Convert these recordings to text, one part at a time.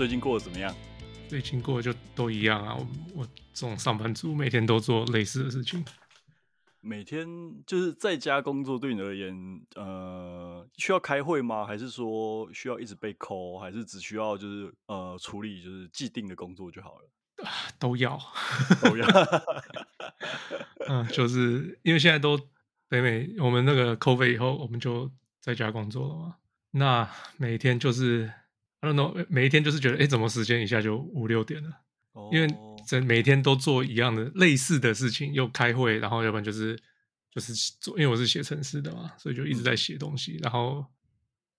最近过得怎么样？最近过得就都一样啊。我我这种上班族每天都做类似的事情。每天就是在家工作，对你而言，呃，需要开会吗？还是说需要一直被 call？还是只需要就是呃处理就是既定的工作就好了？都要，都要。嗯，就是因为现在都北美，我们那个 COVID 以后，我们就在家工作了嘛。那每天就是，I don't know，每一天就是觉得，哎，怎么时间一下就五六点了？Oh. 因为整每天都做一样的类似的事情，又开会，然后要不然就是就是做，因为我是写程式的嘛，所以就一直在写东西，然后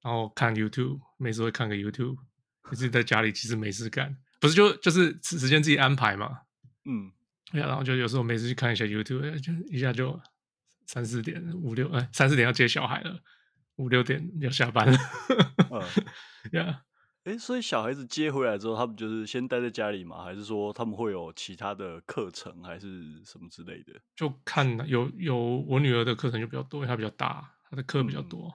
然后看 YouTube，每次会看个 YouTube，自己在家里其实没事干。不是就就是时间自己安排嘛，嗯，然后就有时候每次去看一下 YouTube，就一下就三四点五六哎，三四点要接小孩了，五六点要下班了，嗯，呀，哎，所以小孩子接回来之后，他们就是先待在家里吗，还是说他们会有其他的课程，还是什么之类的？就看有有我女儿的课程就比较多，因为她比较大，她的课比较多，嗯，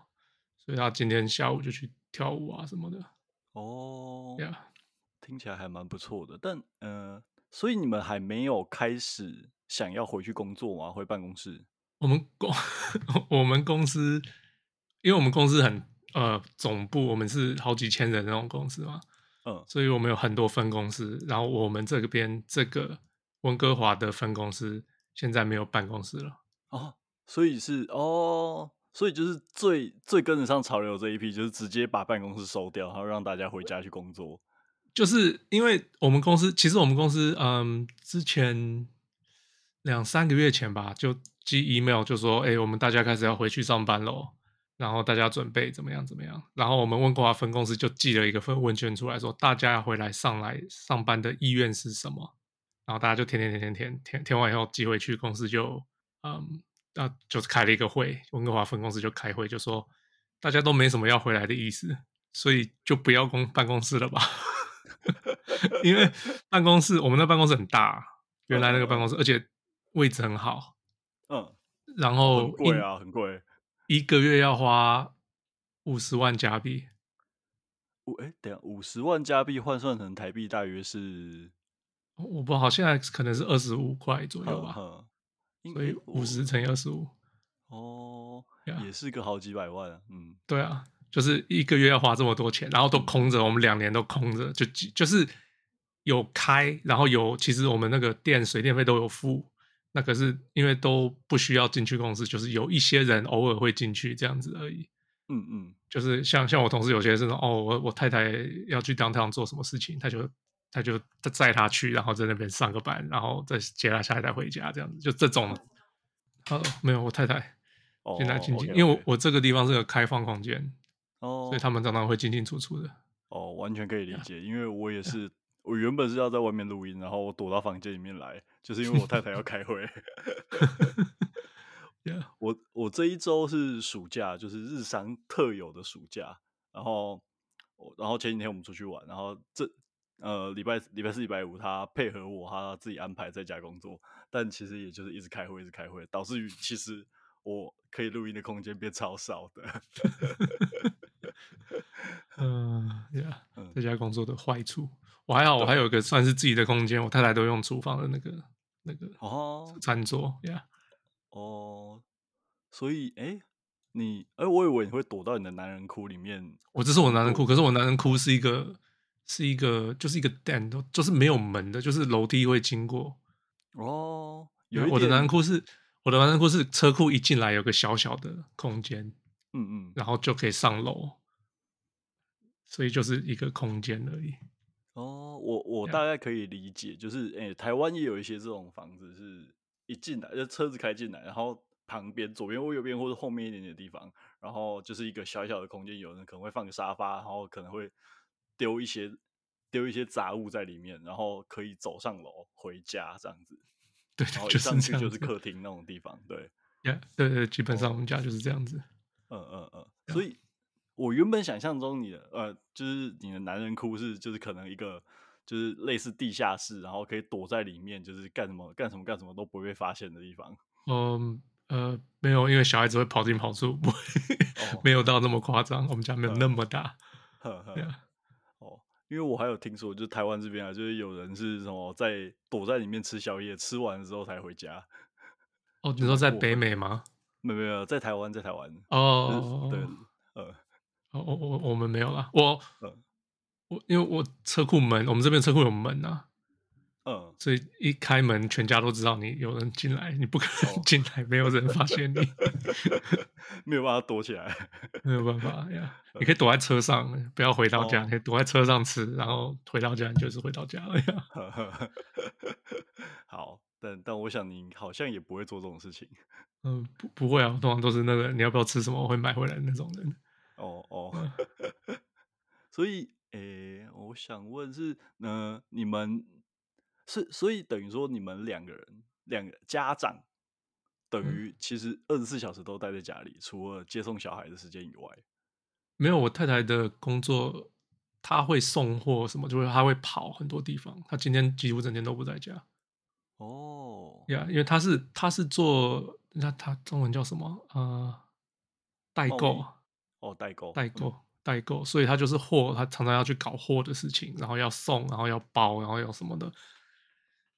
所以她今天下午就去跳舞啊什么的。哦，呀。听起来还蛮不错的，但呃，所以你们还没有开始想要回去工作吗？回办公室？我们公 我们公司，因为我们公司很呃总部，我们是好几千人那种公司嘛，嗯，所以我们有很多分公司。然后我们这边这个温哥华的分公司现在没有办公室了哦，所以是哦，所以就是最最跟得上潮流这一批，就是直接把办公室收掉，然后让大家回家去工作。就是因为我们公司，其实我们公司，嗯，之前两三个月前吧，就寄 email 就说，哎，我们大家开始要回去上班喽，然后大家准备怎么样怎么样，然后我们温哥华分公司就寄了一个份问卷出来说，大家要回来上来上班的意愿是什么，然后大家就填填填填填填填完以后寄回去，公司就，嗯，啊，就是开了一个会，温哥华分公司就开会就说，大家都没什么要回来的意思，所以就不要公办公室了吧。因为办公室，我们的办公室很大，原来那个办公室，而且位置很好，嗯，然后很贵啊，很贵，一个月要花五十万加币。五哎，等下五十万加币换算成台币大约是，我不好，现在可能是二十五块左右吧，所以五十乘以二十五，哦，也是个好几百万啊，嗯，对啊。就是一个月要花这么多钱，然后都空着，我们两年都空着，就就是有开，然后有其实我们那个电水电费都有付，那可是因为都不需要进去公司，就是有一些人偶尔会进去这样子而已。嗯嗯，就是像像我同事有些是说，哦，我我太太要去 downtown 做什么事情，他就他就载他去，然后在那边上个班，然后再接他下一代回家这样子，就这种。哦，没有，我太太进来进去，因为我我这个地方是个开放空间。哦，所以他们常常会进进出出的。哦，完全可以理解，因为我也是，我原本是要在外面录音，然后我躲到房间里面来，就是因为我太太要开会。我我这一周是暑假，就是日商特有的暑假，然后然后前几天我们出去玩，然后这呃礼拜礼拜四礼拜五他配合我，他自己安排在家工作，但其实也就是一直开会一直开会，导致于其实我可以录音的空间变超少的。嗯呀，在家工作的坏处，我还好，我还有一个算是自己的空间，我太太都用厨房的那个那个哦餐桌呀。哦，所以哎，你哎，我以为你会躲到你的男人窟里面。我这是我男人窟，可是我男人窟是一个是一个就是一个 den，就是没有门的，就是楼梯会经过。哦，有我的男人窟是我的男人窟是车库一进来有个小小的空间，嗯嗯，然后就可以上楼。所以就是一个空间而已。哦，我我大概可以理解就是诶、欸，台湾也有一些这种房子，是一进来就车子开进来，然后旁边左边或右边或者后面一点点的地方，然后就是一个小小的空间，有人可能会放个沙发，然后可能会丢一些丢一些杂物在里面，然后可以走上楼回家这样子。对，然后一上去就是客厅那种地方。对，yeah, 对对，基本上我们家就是这样子。嗯嗯嗯，所以。我原本想象中你的呃，就是你的男人窟是就是可能一个就是类似地下室，然后可以躲在里面，就是干什么干什么干什么都不会被发现的地方。嗯呃，没有，因为小孩子会跑进跑出，不会，哦、没有到那么夸张。我们家没有那么大。呵呵啊、哦，因为我还有听说，就是台湾这边啊，就是有人是什么在躲在里面吃宵夜，吃完之后才回家。哦，你说在北美吗？没有没有，在台湾，在台湾。哦，对，呃，我我我们没有啦，我，嗯、我因为我车库门，我们这边车库有门啊。嗯，所以一开门，全家都知道你有人进来，你不可能 进来，没有人发现你，没有办法躲起来，没有办法呀。你可以躲在车上，不要回到家，可以躲在车上吃，然后回到家你就是回到家了呀。好，但但我想你好像也不会做这种事情。嗯，不不会啊，通常都是那个你要不要吃什么，我会买回来那种人。哦哦，所以诶，我想问是，嗯，你们。是，所以等于说你们两个人，两个家长，等于其实二十四小时都待在家里，嗯、除了接送小孩的时间以外，没有。我太太的工作，她会送货什么，就是她会跑很多地方。她今天几乎整天都不在家。哦，呀因为她是她是做那她中文叫什么？呃，代购。哦，代购，代购，代购。所以他就是货，他常常要去搞货的事情，然后要送，然后要包，然后要什么的。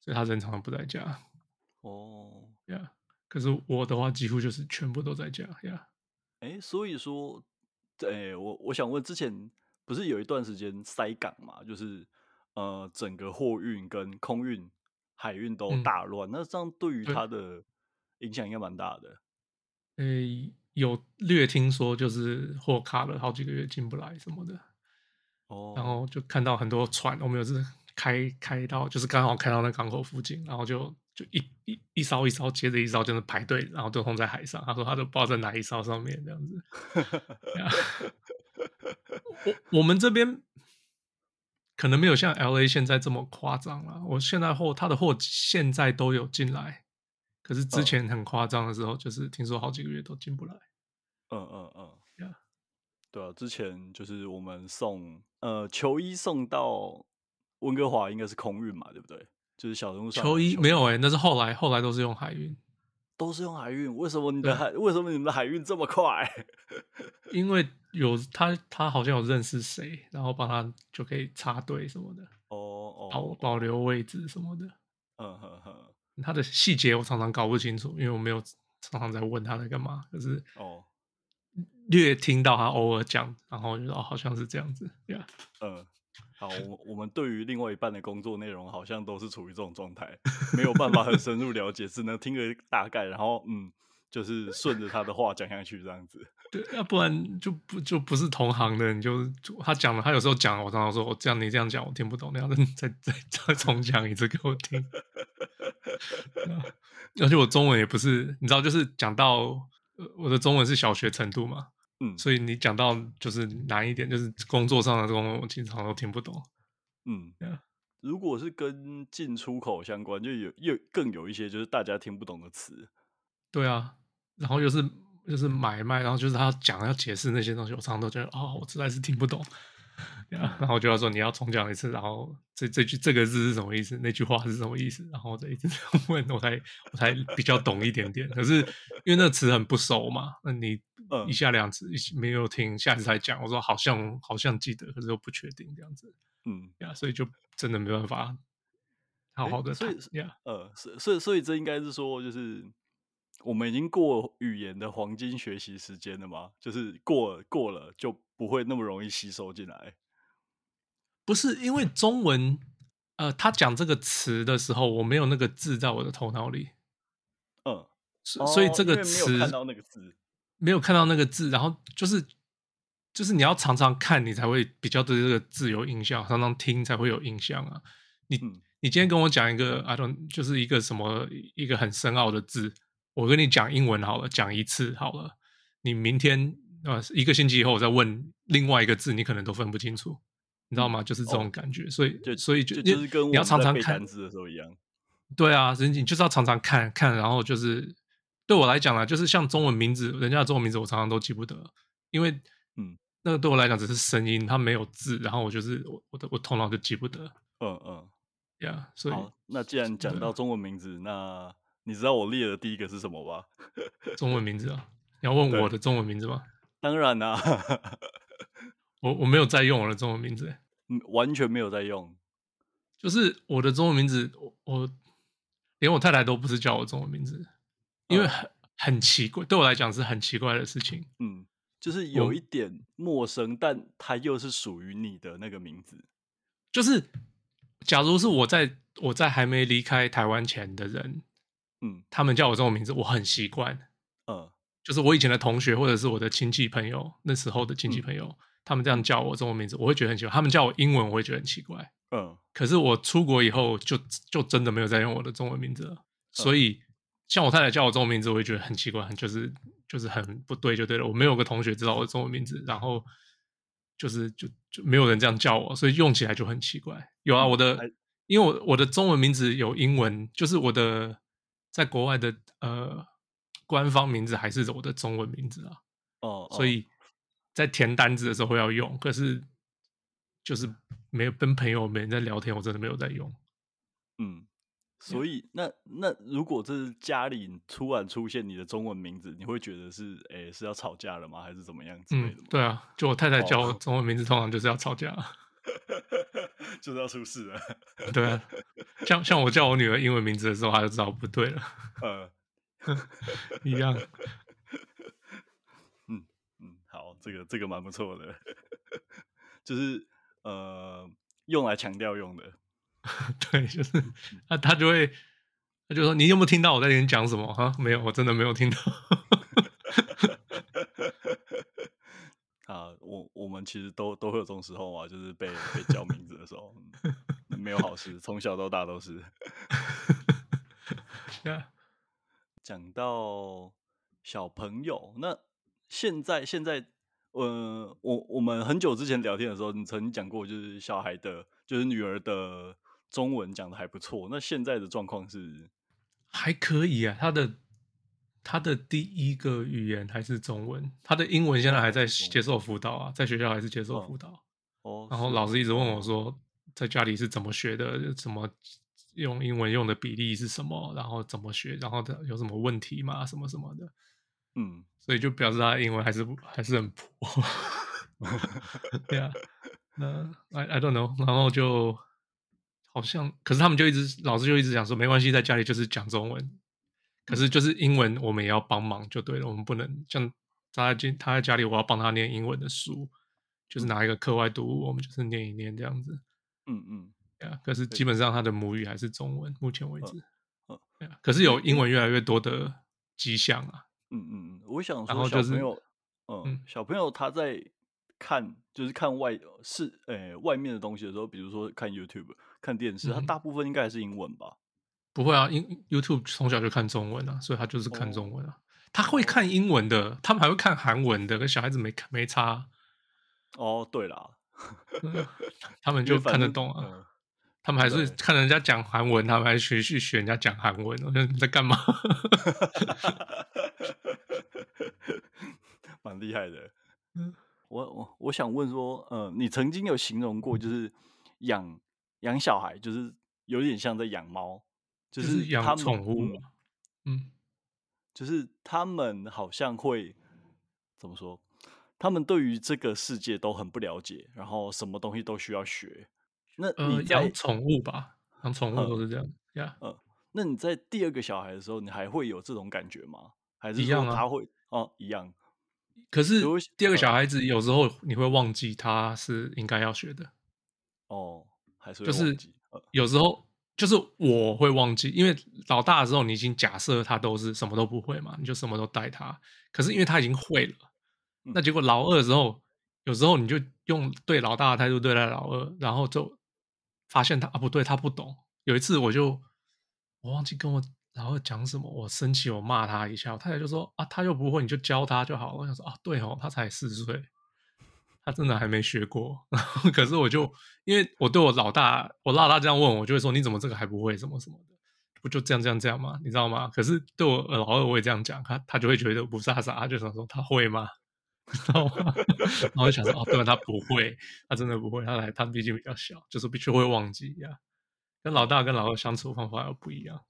所以他人常常不在家，哦，呀，可是我的话几乎就是全部都在家，呀，哎，所以说，哎，我我想问，之前不是有一段时间塞港嘛？就是呃，整个货运跟空运、海运都大乱，嗯、那这样对于他的影响应该蛮大的。哎，有略听说，就是货卡了好几个月进不来什么的，哦，然后就看到很多船，我们有是。开开到就是刚好开到那港口附近，然后就就一一一艘一艘接着一艘，就是排队，然后都放在海上。他说他都不知道在哪一艘上面这样子。我我们这边可能没有像 LA 现在这么夸张了。我现在货他的货现在都有进来，可是之前很夸张的时候，就是听说好几个月都进不来。嗯嗯嗯，呀，对啊，之前就是我们送呃球衣送到。温哥华应该是空运嘛，对不对？就是小人物球衣没有哎、欸，那是后来，后来都是用海运，都是用海运。为什么你的海？为什么你们的海运这么快？因为有他，他好像有认识谁，然后帮他就可以插队什么的。哦哦，保保留位置什么的。嗯哼哼，他的细节我常常搞不清楚，因为我没有常常在问他在干嘛。可是哦，略听到他偶尔讲，然后就说好像是这样子，对、嗯。好，我我们对于另外一半的工作内容好像都是处于这种状态，没有办法很深入了解，只能听个大概，然后嗯，就是顺着他的话讲下去这样子。对，要不然就不就不是同行的，你就，他讲了，他有时候讲，我常常说，我这样你这样讲我听不懂，那样再再再重讲一次给我听。而且我中文也不是，你知道，就是讲到我的中文是小学程度嘛。嗯，所以你讲到就是难一点，就是工作上的这种，我经常都听不懂。嗯，Yeah. 如果是跟进出口相关，就有又更有一些就是大家听不懂的词。对啊，然后又是又是买卖，然后就是他讲要解释那些东西，我常常都觉得啊、哦，我实在是听不懂。然后就要说你要重讲一次，然后这这句这个字是什么意思？那句话是什么意思？然后再一直问，我才我才比较懂一点点。可是因为那个词很不熟嘛，那你一下两次没有听，下次才讲，我说好像好像记得，可是又不确定这样子。嗯呀，所以就真的没办法好好的谈。所以呀，呃，所以所以这应该是说，就是我们已经过语言的黄金学习时间了吗？就是过过了就。不会那么容易吸收进来，不是因为中文，呃，他讲这个词的时候，我没有那个字在我的头脑里，嗯，所以这个词没有看到那个字，没有看到那个字，然后就是就是你要常常看，你才会比较对这个字有印象，常常听才会有印象啊。你、嗯、你今天跟我讲一个，I don't，就是一个什么一个很深奥的字，我跟你讲英文好了，讲一次好了，你明天。啊，一个星期以后我再问另外一个字，你可能都分不清楚，你知道吗？就是这种感觉，所以就所以就就是跟你要常常看字的时候一样。对啊，人你就是要常常看看，然后就是对我来讲啊，就是像中文名字，人家的中文名字我常常都记不得，因为嗯，那个对我来讲只是声音，它没有字，然后我就是我我的我头脑就记不得。嗯嗯，呀，所以好，那既然讲到中文名字，那。你知道我列的第一个是什么吧？中文名字啊？你要问我的中文名字吗？当然啦、啊，我我没有在用我的中文名字，嗯，完全没有在用。就是我的中文名字，我，我连我太太都不是叫我中文名字，因为很、嗯、很奇怪，对我来讲是很奇怪的事情。嗯，就是有一点陌生，但它又是属于你的那个名字。就是，假如是我在我在还没离开台湾前的人，嗯，他们叫我中文名字，我很习惯。嗯，就是我以前的同学或者是我的亲戚朋友，那时候的亲戚朋友，嗯、他们这样叫我中文名字，我会觉得很奇怪。他们叫我英文，我会觉得很奇怪。嗯，可是我出国以后就就真的没有再用我的中文名字了，所以像我太太叫我中文名字，我也觉得很奇怪，就是就是很不对就对了。我没有个同学知道我的中文名字，然后就是就就没有人这样叫我，所以用起来就很奇怪。有啊，我的，因为我我的中文名字有英文，就是我的在国外的呃官方名字还是我的中文名字啊。哦，所以在填单子的时候会要用，可是。就是没有跟朋友没人在聊天，我真的没有在用。嗯，所以那那如果这是家里突然出现你的中文名字，你会觉得是诶、欸、是要吵架了吗？还是怎么样之类的？嗯，对啊，就我太太叫我中文名字，通常就是要吵架，就是要出事了。对啊，像像我叫我女儿英文名字的时候，她就知道不对了。呃，一样。嗯嗯，好，这个这个蛮不错的，就是。呃，用来强调用的，对，就是他，他就会，他就说：“你有没有听到我在跟你讲什么？”哈，没有，我真的没有听到。啊，我我们其实都都会有这种时候啊，就是被被叫名字的时候，没有好事，从小到大都是。讲到小朋友，那现在现在。呃，我我们很久之前聊天的时候，你曾经讲过，就是小孩的，就是女儿的中文讲的还不错。那现在的状况是还可以啊，她的他的第一个语言还是中文，他的英文现在还在接受辅导啊，在学校还是接受辅导。哦，然后老师一直问我说，在家里是怎么学的？怎么用英文用的比例是什么？然后怎么学？然后有什么问题吗？什么什么的。嗯。所以就表示他英文还是还是很破，对啊，那 I I don't know，然后就好像，可是他们就一直老师就一直讲说没关系，在家里就是讲中文，可是就是英文我们也要帮忙就对了，我们不能像他在他在家里，我要帮他念英文的书，就是拿一个课外读物，我们就是念一念这样子，嗯嗯，对啊，可是基本上他的母语还是中文，目前为止，嗯，对啊，可是有英文越来越多的迹象啊。嗯嗯嗯，我想说，小朋友，嗯，小朋友他在看，就是看外是诶、欸、外面的东西的时候，比如说看 YouTube、看电视，他大部分应该还是英文吧？不会啊，因 YouTube 从小就看中文啊，所以他就是看中文啊。他会看英文的，他们还会看韩文的，跟小孩子没没差。哦，对啦，他们就看得懂啊。他们还是看人家讲韩文，他们还学去学人家讲韩文。我说你在干嘛？蛮厉害的。我我我想问说，呃，你曾经有形容过，就是养养小孩，就是有点像在养猫，就是养宠物嘛。嗯，就是他们好像会怎么说？他们对于这个世界都很不了解，然后什么东西都需要学。那你养宠物吧，养宠物都是这样呀。嗯，那你在第二个小孩的时候，你还会有这种感觉吗？还是说他会哦一样？可是第二个小孩子有时候你会忘记他是应该要学的。哦，还是就是有时候就是我会忘记，因为老大的时候你已经假设他都是什么都不会嘛，你就什么都带他。可是因为他已经会了，那结果老二的时候，有时候你就用对老大的态度对待老二，然后就。发现他啊不对，他不懂。有一次我就我忘记跟我老二讲什么，我生气，我骂他一下。我太太就说啊，他又不会，你就教他就好了。我想说啊，对哦，他才四岁，他真的还没学过。可是我就因为我对我老大，我老大这样问我，就会说你怎么这个还不会，什么什么的，不就这样这样这样吗？你知道吗？可是对我老二我也这样讲，他他就会觉得不飒飒，他就想说他会吗？知道吗？然后就想说，哦，对，他不会，他真的不会，他来，他毕竟比较小，就是必须会忘记呀。跟老大跟老二相处方法又不一样，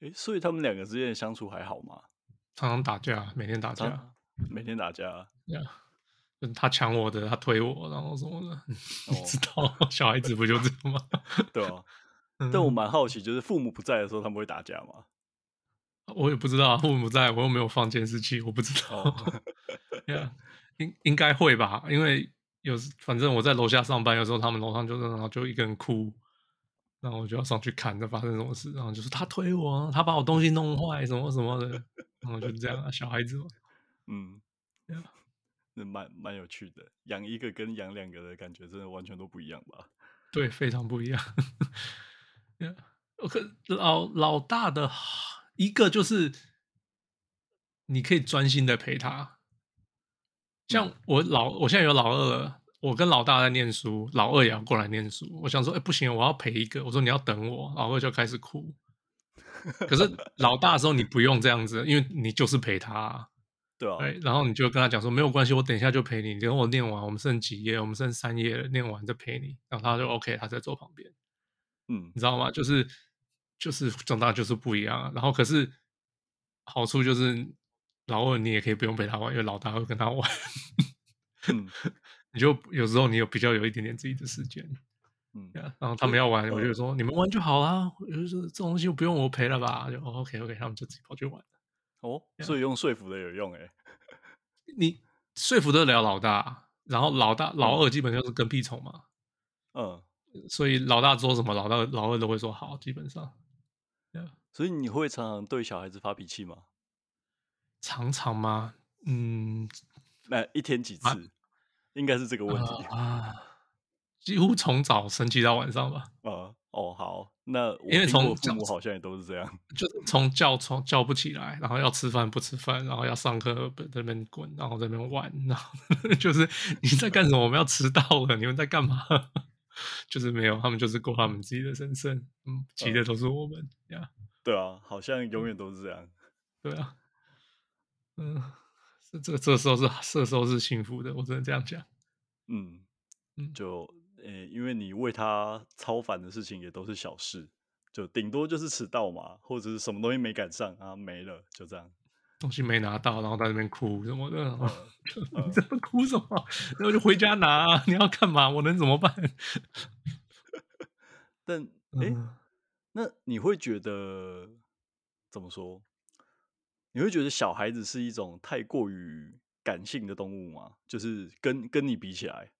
哎，所以他们两个之间的相处还好吗？常常打架，每天打架，每天打架。对啊，他抢我的，他推我，然后什么的，你知道，小孩子不就这样吗？对啊。但我蛮好奇，就是父母不在的时候，他们会打架吗？我也不知道，父母不在，我又没有放监视器，我不知道。对 啊，应应该会吧，因为有反正我在楼下上班，有时候他们楼上就是然后就一个人哭。然后我就要上去看，这发生什么事。然后就是他推我，他把我东西弄坏，什么什么的。然后就这样啊，小孩子嘛。嗯，那蛮蛮有趣的。养一个跟养两个的感觉，真的完全都不一样吧？对，非常不一样。我可老老大的一个就是，你可以专心的陪他。像我老，我现在有老二了。我跟老大在念书，老二也要过来念书。我想说，哎、欸，不行，我要陪一个。我说你要等我，老二就开始哭。可是老大的时候你不用这样子，因为你就是陪他、啊。对啊。然后你就跟他讲说，没有关系，我等一下就陪你。等我念完，我们剩几页？我们剩三页了，念完再陪你。然后他就 OK，他在坐旁边。嗯，你知道吗？就是就是长大就是不一样、啊。然后可是好处就是老二你也可以不用陪他玩，因为老大会跟他玩。嗯。你就有时候你有比较有一点点自己的时间，嗯，然后他们要玩，我就说你们玩就好啦。我就说这种东西不用我陪了吧，就 OK OK，他们就自己跑去玩。哦，所以用说服的有用哎，你说服得了老大，然后老大老二基本上是跟屁虫嘛，嗯，所以老大说什么，老大老二都会说好，基本上。所以你会常常对小孩子发脾气吗？常常吗？嗯，那一天几次？应该是这个问题 啊，几乎从早生气到晚上吧。呃，哦，好，那因为从父母好像也都是这样，就从叫从叫不起来，然后要吃饭不吃饭，然后要上课在那边滚，然后在那边玩，然后 就是你在干什么？我们要迟到了，你们在干嘛？就是没有，他们就是过他们自己的人生，嗯，急的都是我们呀。对啊，好像永远都是这样。对啊，嗯。这这这时候是这时候是幸福的，我只能这样讲。嗯嗯，就呃、欸，因为你为他超烦的事情也都是小事，就顶多就是迟到嘛，或者是什么东西没赶上啊，没了，就这样。东西没拿到，然后在那边哭什么的，你在那哭什么？然后就回家拿，啊 你要干嘛？我能怎么办？但哎、欸，那你会觉得怎么说？你会觉得小孩子是一种太过于感性的动物吗？就是跟跟你比起来，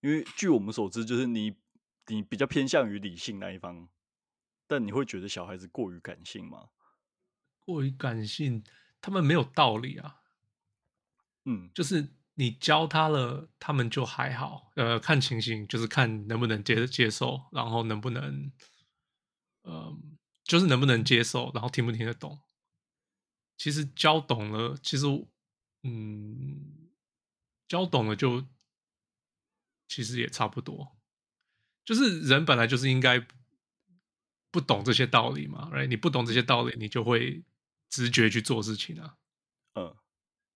因为据我们所知，就是你你比较偏向于理性那一方，但你会觉得小孩子过于感性吗？过于感性，他们没有道理啊。嗯，就是你教他了，他们就还好。呃，看情形，就是看能不能接接受，然后能不能，呃，就是能不能接受，然后听不听得懂。其实教懂了，其实，嗯，教懂了就其实也差不多。就是人本来就是应该不懂这些道理嘛，right？你不懂这些道理，你就会直觉去做事情啊。嗯，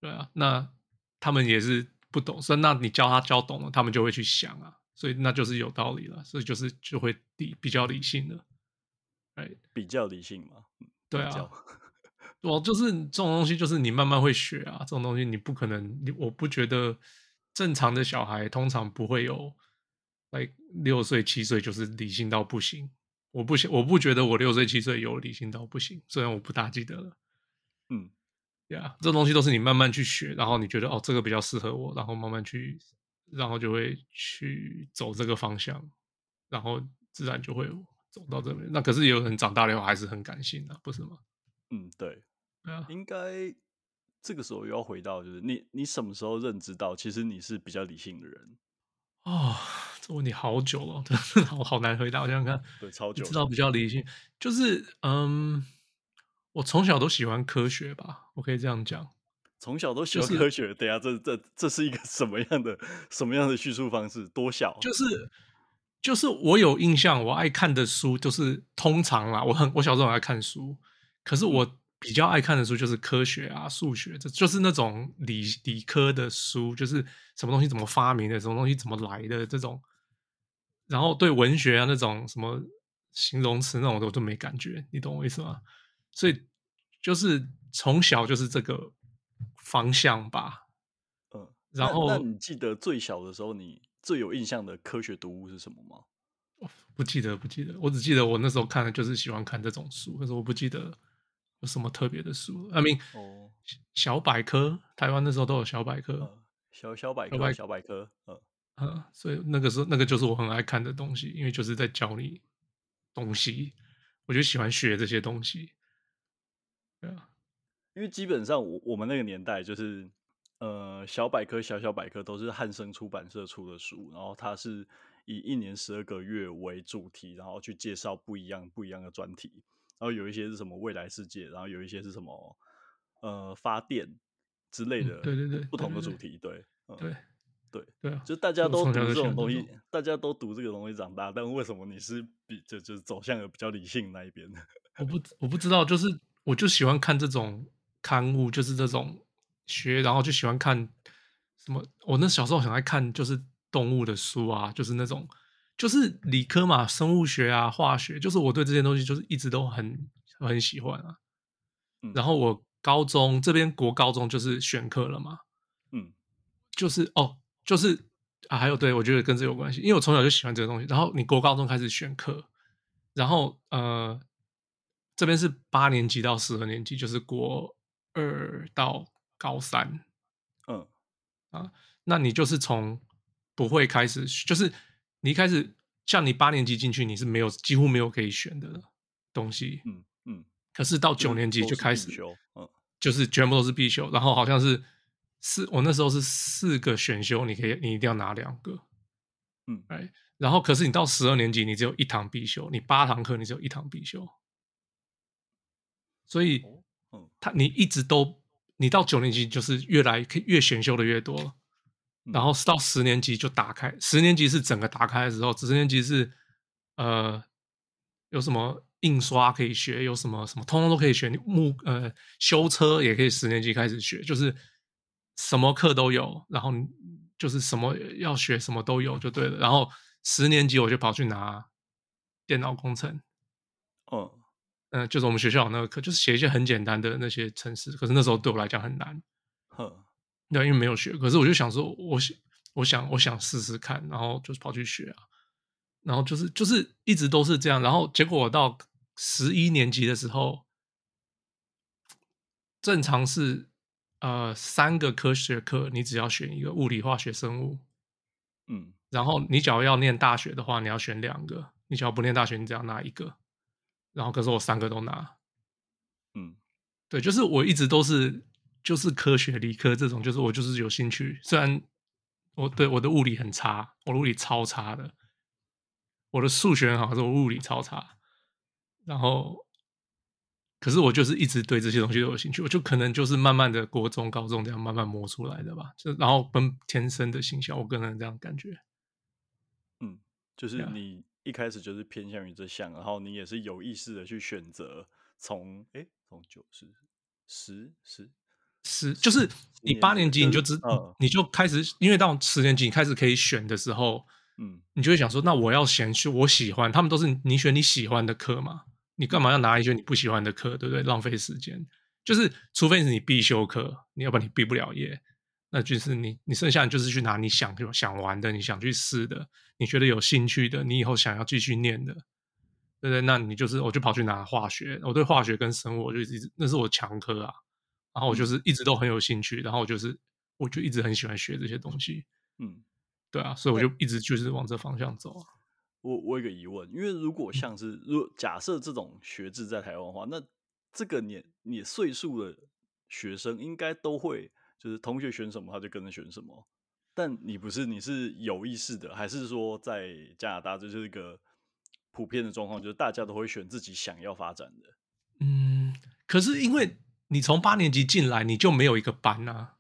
对啊。那他们也是不懂，所以那你教他教懂了，他们就会去想啊。所以那就是有道理了，所以就是就会理比较理性的，哎，right？比较理性嘛。对啊。我就是这种东西，就是你慢慢会学啊。这种东西你不可能，你我不觉得正常的小孩通常不会有，来六岁七岁就是理性到不行。我不想，我不觉得我六岁七岁有理性到不行，虽然我不大记得了。嗯，对啊，这种东西都是你慢慢去学，然后你觉得哦，这个比较适合我，然后慢慢去，然后就会去走这个方向，然后自然就会走到这边。那可是有人长大了以后还是很感性的啊，不是吗？嗯，对。啊、应该这个时候又要回到，就是你你什么时候认知到，其实你是比较理性的人？哦，这问题好久了，我好好难回答。我想想看，对，超久。知道比较理性，就是嗯，我从小都喜欢科学吧，我可以这样讲。从小都喜欢科学，对、就、啊、是，这这这是一个什么样的什么样的叙述方式？多小？就是就是我有印象，我爱看的书就是通常啦，我很我小时候很爱看书，可是我。嗯比较爱看的书就是科学啊、数学，这就是那种理理科的书，就是什么东西怎么发明的，什么东西怎么来的这种。然后对文学啊那种什么形容词那种我都没感觉，你懂我意思吗？所以就是从小就是这个方向吧。嗯，然后那，那你记得最小的时候你最有印象的科学读物是什么吗？不记得，不记得，我只记得我那时候看的就是喜欢看这种书，可是我不记得有什么特别的书。I mean，哦，小百科，台湾那时候都有小百科，嗯、小小百科，小百科，嗯。嗯，所以那个时候，那个就是我很爱看的东西，因为就是在教你东西，我就喜欢学这些东西。对啊，因为基本上我我们那个年代就是，呃，小百科、小小百科都是汉生出版社出的书，然后它是以一年十二个月为主题，然后去介绍不一样不一样的专题，然后有一些是什么未来世界，然后有一些是什么呃发电之类的，对对对，不同的主题，对，对。对对啊，就大家都读这种东西，大家都读这个东西长大，但为什么你是比就就走向了比较理性那一边呢？我不我不知道，就是我就喜欢看这种刊物，就是这种学，然后就喜欢看什么。我那小时候很爱看，就是动物的书啊，就是那种就是理科嘛，生物学啊，化学，就是我对这些东西就是一直都很很喜欢啊。嗯，然后我高中这边国高中就是选课了嘛，嗯，就是哦。就是啊，还有对，我觉得跟这有关系，因为我从小就喜欢这个东西。然后你国高中开始选课，然后呃，这边是八年级到十二年级，就是国二到高三，嗯啊，那你就是从不会开始，就是你一开始像你八年级进去，你是没有几乎没有可以选的东西，嗯嗯，可是到九年级就开始，嗯，就是全部都是必修，然后好像是。四，我那时候是四个选修，你可以，你一定要拿两个，嗯，哎，然后可是你到十二年级，你只有一堂必修，你八堂课，你只有一堂必修，所以，嗯，他你一直都，你到九年级就是越来越选修的越多，然后到十年级就打开，十年级是整个打开的时候，十年级是，呃，有什么印刷可以学，有什么什么，通通都可以学，你木呃修车也可以十年级开始学，就是。什么课都有，然后就是什么要学什么都有就对了。然后十年级我就跑去拿电脑工程，哦，嗯、呃，就是我们学校那个课，就是写一些很简单的那些程式。可是那时候对我来讲很难，呵，对，因为没有学。可是我就想说，我想，我想，我想试试看，然后就是跑去学啊。然后就是就是一直都是这样。然后结果我到十一年级的时候，正常是。呃，三个科学课，你只要选一个物理、化学、生物，嗯，然后你只要要念大学的话，你要选两个；你只要不念大学，你只要拿一个。然后可是我三个都拿，嗯，对，就是我一直都是就是科学、理科这种，就是我就是有兴趣。虽然我对我的物理很差，我的物理超差的，我的数学很好，可是我物理超差，然后。可是我就是一直对这些东西都有兴趣，我就可能就是慢慢的国中、高中这样慢慢磨出来的吧。就然后跟天生的形象，我个人这样感觉。嗯，就是你一开始就是偏向于这项，然后你也是有意识的去选择从哎从九十十十十，就是你八年级你就知，嗯、你就开始，因为到十年级你开始可以选的时候，嗯，你就会想说，那我要选去我喜欢，他们都是你选你喜欢的课嘛。你干嘛要拿一些你不喜欢的课，对不对？浪费时间。就是除非是你必修课，你要不然你毕不了业，那就是你你剩下就是去拿你想想玩的，你想去试的，你觉得有兴趣的，你以后想要继续念的，对不对？那你就是我就跑去拿化学，我对化学跟生物我就一直那是我强科啊，然后我就是一直都很有兴趣，然后我就是我就一直很喜欢学这些东西，嗯，对啊，所以我就一直就是往这方向走啊。我我有个疑问，因为如果像是如果假设这种学制在台湾的话，那这个年你岁数的学生应该都会，就是同学选什么他就跟着选什么。但你不是，你是有意识的，还是说在加拿大这就是一个普遍的状况，就是大家都会选自己想要发展的？嗯，可是因为你从八年级进来，你就没有一个班啊，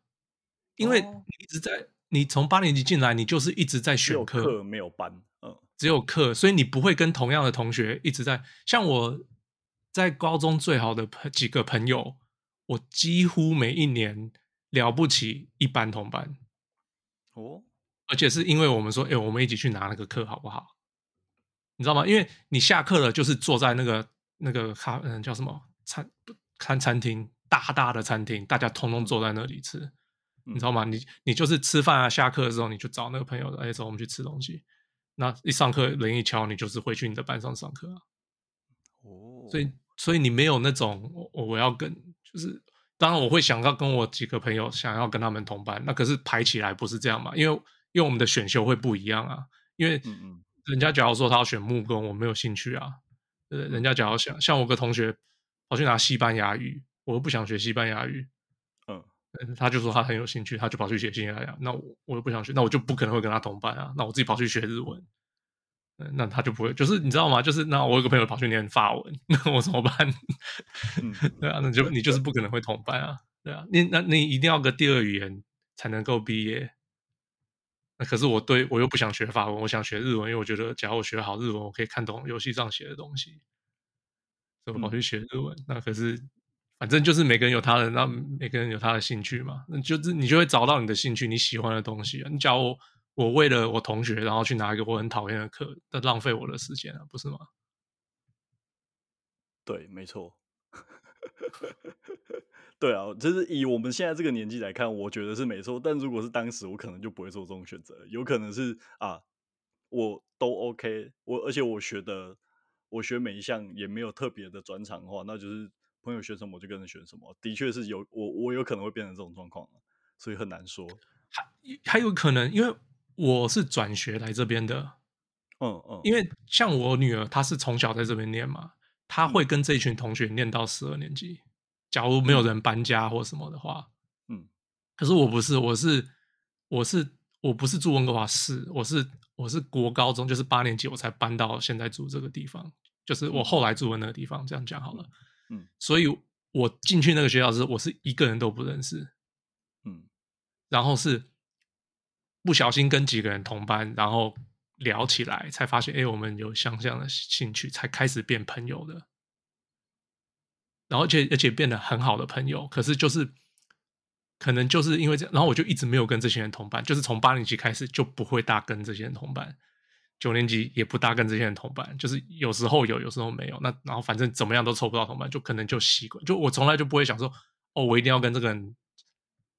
因为你一直在，你从八年级进来，你就是一直在选课，没有班。嗯只有课，所以你不会跟同样的同学一直在。像我在高中最好的朋几个朋友，我几乎每一年了不起一班同班。哦，而且是因为我们说，哎，我们一起去拿那个课好不好？你知道吗？因为你下课了，就是坐在那个那个咖，嗯，叫什么餐餐餐厅，大大的餐厅，大家通通坐在那里吃，嗯、你知道吗？你你就是吃饭啊，下课的时候你就找那个朋友，哎，走，我们去吃东西。那一上课人一敲，你就是回去你的班上上课啊。哦，所以所以你没有那种我我要跟，就是当然我会想要跟我几个朋友想要跟他们同班，那可是排起来不是这样嘛？因为因为我们的选修会不一样啊。因为人家假如说他要选木工，我没有兴趣啊。呃，人家假如想像我个同学跑去拿西班牙语，我又不想学西班牙语。嗯，他就说他很有兴趣，他就跑去学西班牙语。那我我又不想学，那我就不可能会跟他同班啊。那我自己跑去学日文。那他就不会，就是你知道吗？就是那我有个朋友跑去念法文，那我怎么办？嗯、对啊，那就你就是不可能会同班啊，对啊，你那你一定要个第二语言才能够毕业。那可是我对我又不想学法文，我想学日文，因为我觉得假如我学好日文，我可以看懂游戏上写的东西，所以我跑去学日文。嗯、那可是反正就是每个人有他的，那每个人有他的兴趣嘛，那就是你就会找到你的兴趣，你喜欢的东西。啊你假如我为了我同学，然后去拿一个我很讨厌的课，那浪费我的时间啊，不是吗？对，没错。对啊，就是以我们现在这个年纪来看，我觉得是没错。但如果是当时，我可能就不会做这种选择。有可能是啊，我都 OK，我而且我学的，我学每一项也没有特别的专长的话，那就是朋友选什么我就跟着选什么。的确是有我，我有可能会变成这种状况，所以很难说。还还有可能，因为。我是转学来这边的，嗯嗯，嗯，因为像我女儿，她是从小在这边念嘛，她会跟这一群同学念到十二年级。假如没有人搬家或什么的话，嗯，可是我不是，我是我是我不是住温哥华市，我是我是国高中就是八年级我才搬到现在住这个地方，就是我后来住的那个地方。这样讲好了，嗯，所以我进去那个学校时，我是一个人都不认识，嗯，然后是。不小心跟几个人同班，然后聊起来，才发现，哎，我们有相像的兴趣，才开始变朋友的。然后，而且而且变得很好的朋友。可是，就是可能就是因为这样，然后我就一直没有跟这些人同班。就是从八年级开始就不会大跟这些人同班，九年级也不大跟这些人同班。就是有时候有，有时候没有。那然后反正怎么样都凑不到同班，就可能就习惯。就我从来就不会想说，哦，我一定要跟这个人。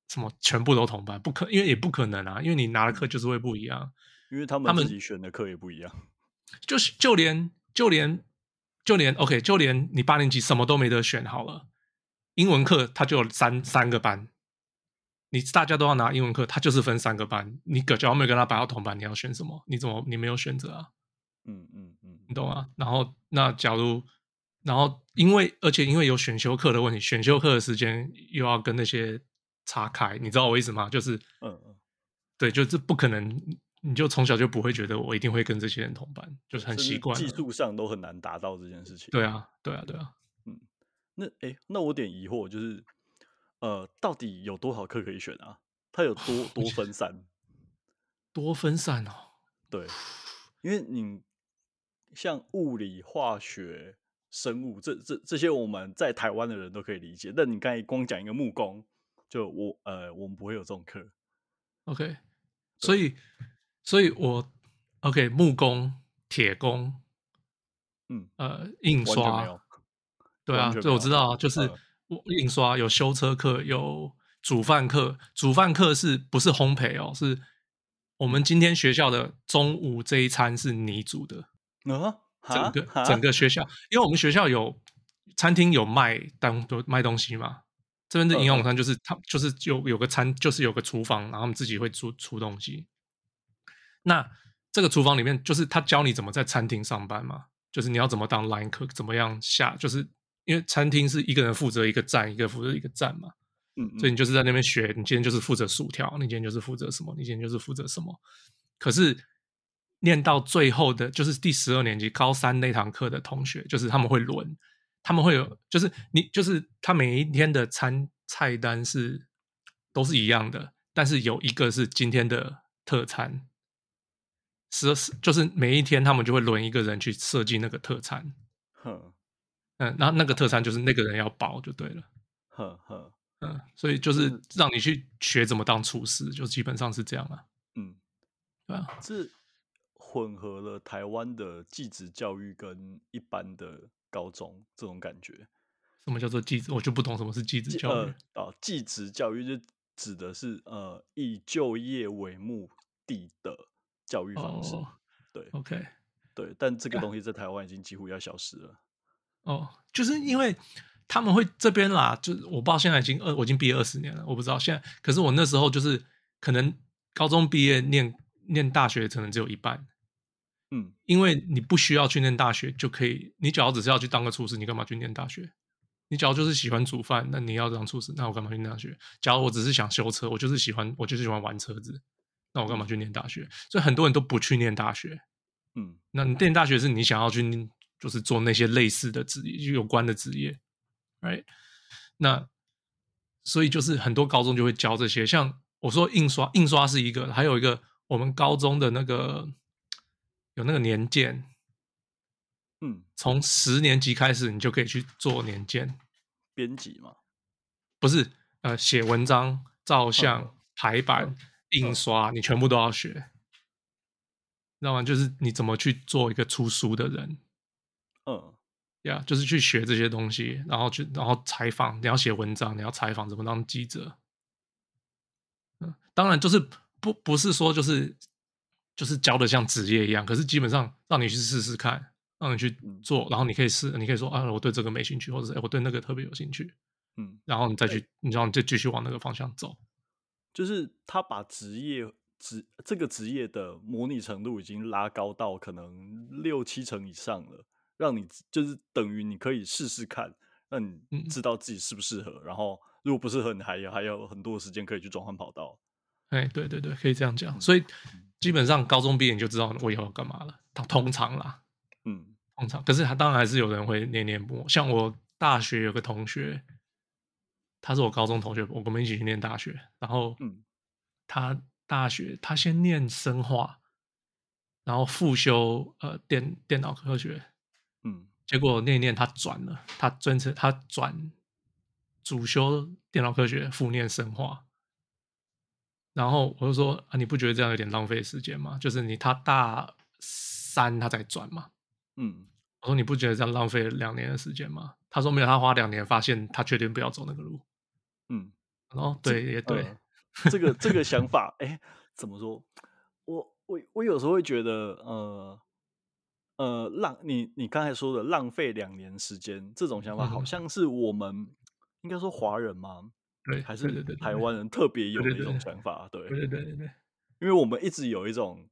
什么全部都同班？不可，因为也不可能啊，因为你拿的课就是会不一样，因为他们自己选的课也不一样。就是就连就连就连 OK，就连你八年级什么都没得选好了，英文课它就有三三个班，你大家都要拿英文课，他就是分三个班。你假如没跟他摆到同班，你要选什么？你怎么你没有选择啊？嗯嗯嗯，你懂吗？然后那假如然后因为而且因为有选修课的问题，选修课的时间又要跟那些。岔开，你知道我意思吗？就是，嗯嗯，对，就是不可能，你就从小就不会觉得我一定会跟这些人同班，就是很习惯，技术上都很难达到这件事情。对啊，对啊，对啊，嗯，那哎，那我点疑惑就是，呃，到底有多少课可以选啊？它有多多分散？多分散哦，对，因为你像物理、化学、生物这这这些，我们在台湾的人都可以理解。但你刚才光讲一个木工。就我呃，我们不会有这种课，OK，所以，所以我 OK 木工、铁工，嗯呃，印刷，对啊，这我知道啊，就是我印刷有修车课，有煮饭课，煮饭课是不是烘焙哦？是我们今天学校的中午这一餐是你煮的哦？整个整个学校，因为我们学校有餐厅有卖当都卖东西嘛。这边的营养午餐就是他就是有有个餐，就是有个厨房，然后他们自己会出出东西。那这个厨房里面就是他教你怎么在餐厅上班嘛，就是你要怎么当 line cook，怎么样下，就是因为餐厅是一个人负责一个站，一个负责一个站嘛。嗯，嗯，所以你就是在那边学，你今天就是负责薯条，你今天就是负责什么，你今天就是负责什么。可是念到最后的，就是第十二年级高三那堂课的同学，就是他们会轮。他们会有，就是你，就是他每一天的餐菜单是都是一样的，但是有一个是今天的特餐，是是，就是每一天他们就会轮一个人去设计那个特餐，哼，嗯，然后那个特餐就是那个人要包就对了，呵呵，嗯，所以就是让你去学怎么当厨师，就基本上是这样啊，嗯，对啊，是混合了台湾的技职教育跟一般的。高中这种感觉，什么叫做技职？我就不懂什么是技职教育。呃、哦，技职教育就指的是呃以就业为目的的教育方式。哦、对，OK，对，但这个东西在台湾已经几乎要消失了。哦，就是因为他们会这边啦，就我不知道现在已经二，我已经毕业二十年了，我不知道现在。可是我那时候就是可能高中毕业念念大学，可能只有一半。嗯，因为你不需要去念大学就可以，你只要只是要去当个厨师，你干嘛去念大学？你只要就是喜欢煮饭，那你要当厨师，那我干嘛去念大学？假如我只是想修车，我就是喜欢，我就是喜欢玩车子，那我干嘛去念大学？所以很多人都不去念大学。嗯，那你念大学是你想要去，就是做那些类似的职业，就有关的职业，right？那所以就是很多高中就会教这些，像我说印刷，印刷是一个，还有一个我们高中的那个。有那个年鉴，嗯，从十年级开始，你就可以去做年鉴，编辑嘛？不是，呃，写文章、照相、嗯、排版、嗯、印刷，你全部都要学。知道吗？就是你怎么去做一个出书的人，嗯，呀、yeah，就是去学这些东西，然后去，然后采访，你要写文章，你要采访，怎么当记者？嗯，当然就是不不是说就是。就是教的像职业一样，可是基本上让你去试试看，让你去做，然后你可以试，你可以说啊，我对这个没兴趣，或者是哎，我对那个特别有兴趣，嗯，然后你再去，你知道，你就继续往那个方向走。就是他把职业职这个职业的模拟程度已经拉高到可能六七成以上了，让你就是等于你可以试试看，让你知道自己适不适合，嗯，然后如果不适合，你还有还有很多时间可以去转换跑道。哎，对对对，可以这样讲，所以。基本上高中毕业你就知道我以后要干嘛了。他通常啦，嗯，通常。可是他当然还是有人会念念不忘。像我大学有个同学，他是我高中同学，我跟我们一起去念大学。然后，嗯，他大学他先念生化，然后复修呃电电脑科学，嗯，结果念一念他转了，他专程他转主修电脑科学，副念生化。然后我就说啊，你不觉得这样有点浪费时间吗？就是你他大三他才转嘛，嗯，我说你不觉得这样浪费两年的时间吗？他说没有，他花两年发现他确定不要走那个路，嗯，哦，对，也对，呃、这个这个 想法，哎，怎么说？我我我有时候会觉得，呃呃，浪你你刚才说的浪费两年时间这种想法，好像是我们、嗯、应该说华人吗？对，还是台湾人特别有的一种想法，对对对对，对，因为我们一直有一种，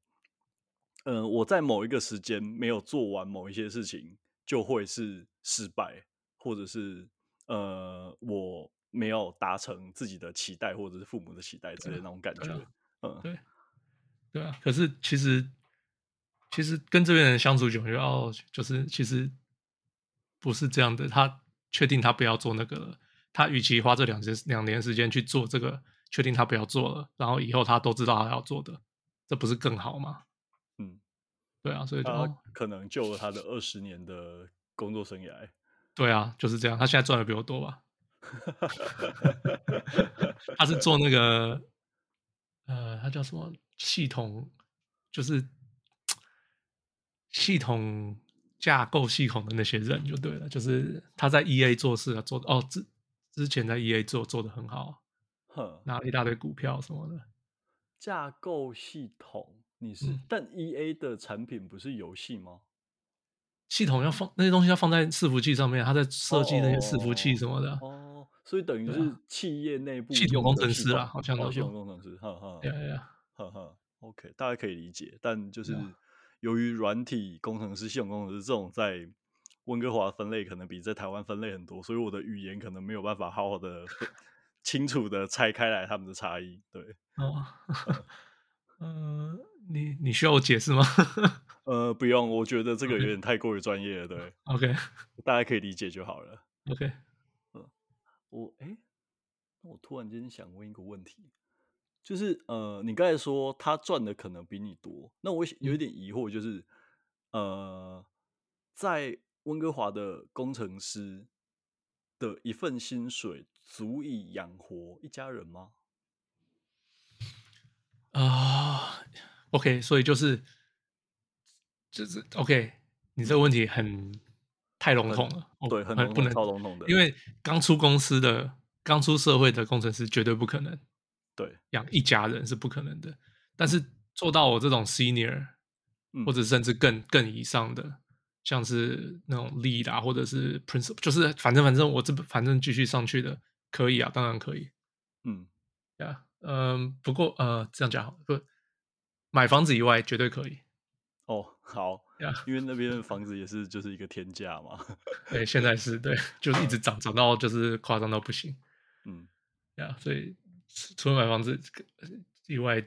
嗯、呃，我在某一个时间没有做完某一些事情，就会是失败，或者是呃，我没有达成自己的期待，或者是父母的期待之类的那种感觉，嗯，对，对啊。可是其实，其实跟这边人相处久，就哦，就是其实不是这样的。他确定他不要做那个了。他与其花这两年两年时间去做这个，确定他不要做了，然后以后他都知道他要做的，这不是更好吗？嗯，对啊，所以就他可能救了他的二十年的工作生涯。对啊，就是这样。他现在赚的比我多吧？他是做那个，呃，他叫什么系统？就是系统架构系统的那些人就对了。就是他在 EA 做事啊，做的哦，之。之前在 EA 做做的很好，哼，拿了一大堆股票什么的。架构系统，你是？嗯、但 EA 的产品不是游戏吗？系统要放那些东西要放在伺服器上面，他在设计那些伺服器什么的。哦，哦所以等于是企业内部系统工程师啦，好像都是系统工程师。哈哈，对呀，哈哈。OK，大家可以理解，但就是由于软体工程师、系统工程师这种在。温哥华分类可能比在台湾分类很多，所以我的语言可能没有办法好好的、清楚的拆开来他们的差异。对，哦，嗯、呃，你你需要我解释吗？呃，不用，我觉得这个有点太过于专业了。对，OK，大家可以理解就好了。OK，嗯，我哎，我突然间想问一个问题，就是呃，你刚才说他赚的可能比你多，那我有一点疑惑，就是、嗯、呃，在温哥华的工程师的一份薪水足以养活一家人吗？啊、uh,，OK，所以就是就是 OK，你这个问题很太笼统了，对，很不能超笼统的。因为刚出公司的、刚出社会的工程师绝对不可能，对，养一家人是不可能的。但是做到我这种 senior，嗯、或者甚至更更以上的，像是那种 lead 啊，或者是 principal，就是反正反正我这反正继续上去的可以啊，当然可以。嗯，呀，嗯，不过呃，这样讲好，不，买房子以外绝对可以。哦，好，yeah. 因为那边的房子也是就是一个天价嘛。对，现在是对，就是一直涨，涨到就是夸张到不行。嗯，呀，所以除了买房子以外，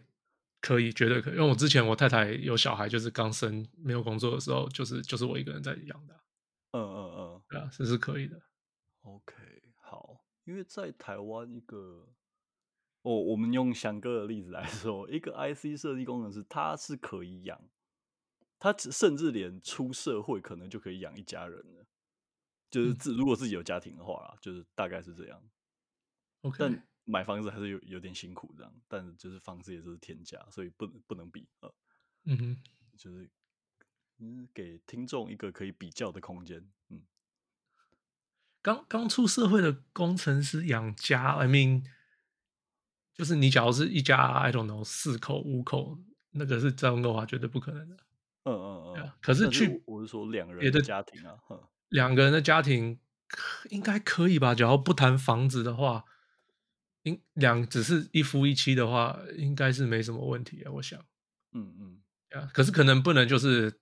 可以，绝对可以。因为我之前我太太有小孩，就是刚生没有工作的时候，就是就是我一个人在养的。嗯嗯嗯，对啊，这是可以的。OK，好，因为在台湾一个。哦，我们用翔哥的例子来说，一个 IC 设计工程师，他是可以养，他甚至连出社会可能就可以养一家人了，就是自如果自己有家庭的话啦，就是大概是这样。OK，但买房子还是有有点辛苦这样，但就是房子也是天价，所以不能不能比啊。嗯哼，就是嗯，给听众一个可以比较的空间。嗯，刚刚出社会的工程师养家，I mean。就是你，假如是一家，I don't know，四口五口，那个是在温哥华绝对不可能的。嗯嗯嗯。可是去，我是说两人的家庭啊，两个人的家庭应该可以吧？假如不谈房子的话，应两只是一夫一妻的话，应该是没什么问题啊。我想，嗯嗯。啊，可是可能不能就是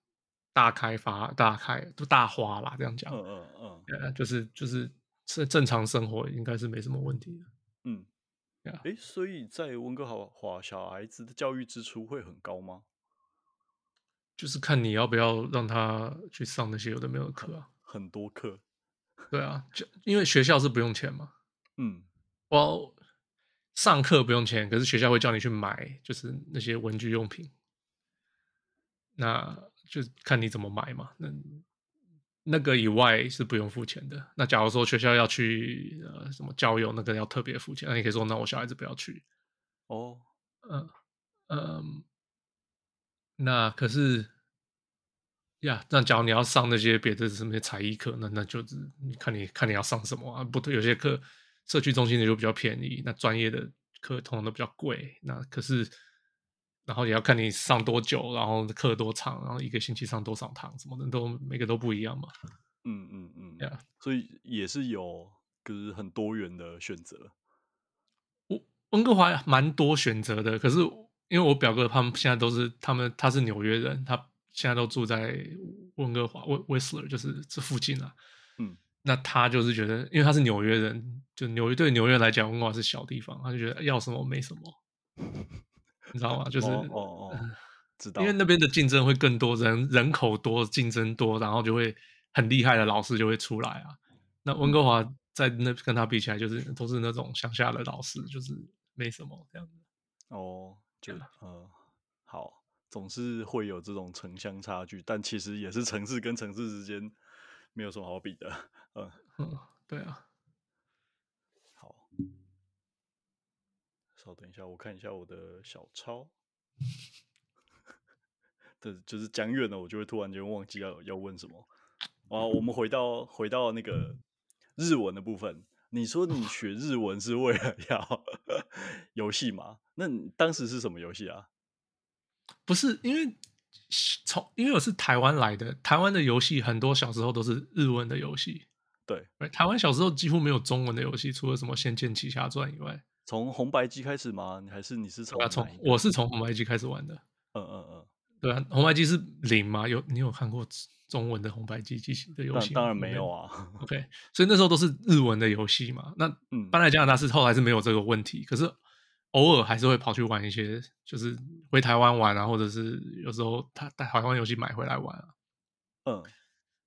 大开发、大开都大花啦，这样讲。嗯嗯嗯。就是就是是正常生活，应该是没什么问题的。嗯。哎、欸，所以在温哥华，小孩子的教育支出会很高吗？就是看你要不要让他去上那些有的没有的课啊。很多课。对啊，就因为学校是不用钱嘛。嗯。我上课不用钱，可是学校会叫你去买，就是那些文具用品。那就看你怎么买嘛。那。那个以外是不用付钱的。那假如说学校要去呃什么郊游，那个要特别付钱。那你可以说，那我小孩子不要去。哦，嗯嗯，那可是呀，那假如你要上那些别的什么才艺课，那那就是你看你看你要上什么啊？不对，有些课社区中心的就比较便宜，那专业的课通常都比较贵。那可是。然后也要看你上多久，然后课多长，然后一个星期上多少堂，什么的都每个都不一样嘛。嗯嗯嗯，yeah. 所以也是有就是很多元的选择。温温哥华蛮多选择的，可是因为我表哥他们现在都是他们他是纽约人，他现在都住在温哥华威威斯勒，就是这附近啊。嗯，那他就是觉得，因为他是纽约人，就纽约对纽约来讲，温哥华是小地方，他就觉得要什么没什么。你知道吗？就是哦哦，哦，知道，因为那边的竞争会更多，人人口多，竞争多，然后就会很厉害的老师就会出来啊。那温哥华在那跟他比起来，就是都是那种乡下的老师，就是没什么这样子。哦，就呃，好，总是会有这种城乡差距，但其实也是城市跟城市之间没有什么好比的。嗯嗯，对啊。好稍等一下，我看一下我的小抄。对，就是讲远了，我就会突然间忘记要要问什么。啊，我们回到回到那个日文的部分。你说你学 日文是为了要 游戏吗？那你当时是什么游戏啊？不是，因为从因为我是台湾来的，台湾的游戏很多小时候都是日文的游戏。对，台湾小时候几乎没有中文的游戏，除了什么《仙剑奇侠传》以外。从红白机开始吗？还是你是从？啊，从我是从红白机开始玩的。嗯嗯嗯，对啊，红白机是零吗？有你有看过中文的红白机机型的游戏吗？当然没有啊。OK，所以那时候都是日文的游戏嘛。那嗯，搬来加拿大是后来是没有这个问题，可是偶尔还是会跑去玩一些，就是回台湾玩啊，或者是有时候他带台湾游戏买回来玩啊。嗯。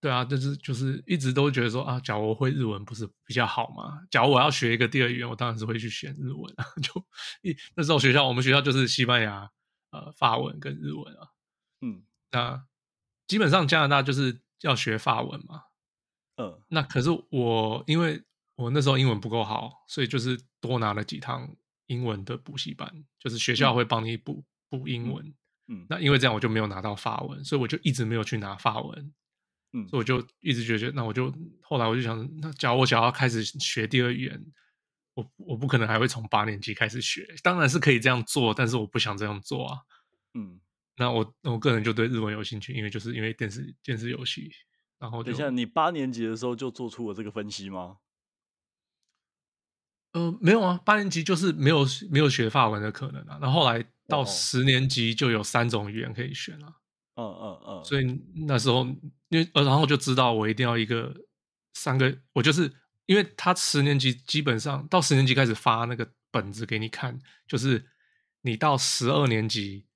对啊，就是就是一直都觉得说啊，假如我会日文不是比较好吗？假如我要学一个第二语言，我当然是会去选日文啊。就一那时候学校，我们学校就是西班牙、呃法文跟日文啊。嗯，那基本上加拿大就是要学法文嘛。嗯，那可是我因为我那时候英文不够好，所以就是多拿了几堂英文的补习班，就是学校会帮你补补英文。嗯，那因为这样我就没有拿到法文，所以我就一直没有去拿法文。嗯，所以我就一直觉得，那我就后来我就想，那假如我想要开始学第二语言，我我不可能还会从八年级开始学，当然是可以这样做，但是我不想这样做啊。嗯，那我我个人就对日文有兴趣，因为就是因为电视电视游戏。然后等一下，你八年级的时候就做出我这个分析吗？呃，没有啊，八年级就是没有没有学法文的可能啊。那后后来到十年级就有三种语言可以选了。嗯嗯嗯。所以那时候，因为呃，然后就知道我一定要一个三个，我就是因为他十年级基本上到十年级开始发那个本子给你看，就是你到十二年级，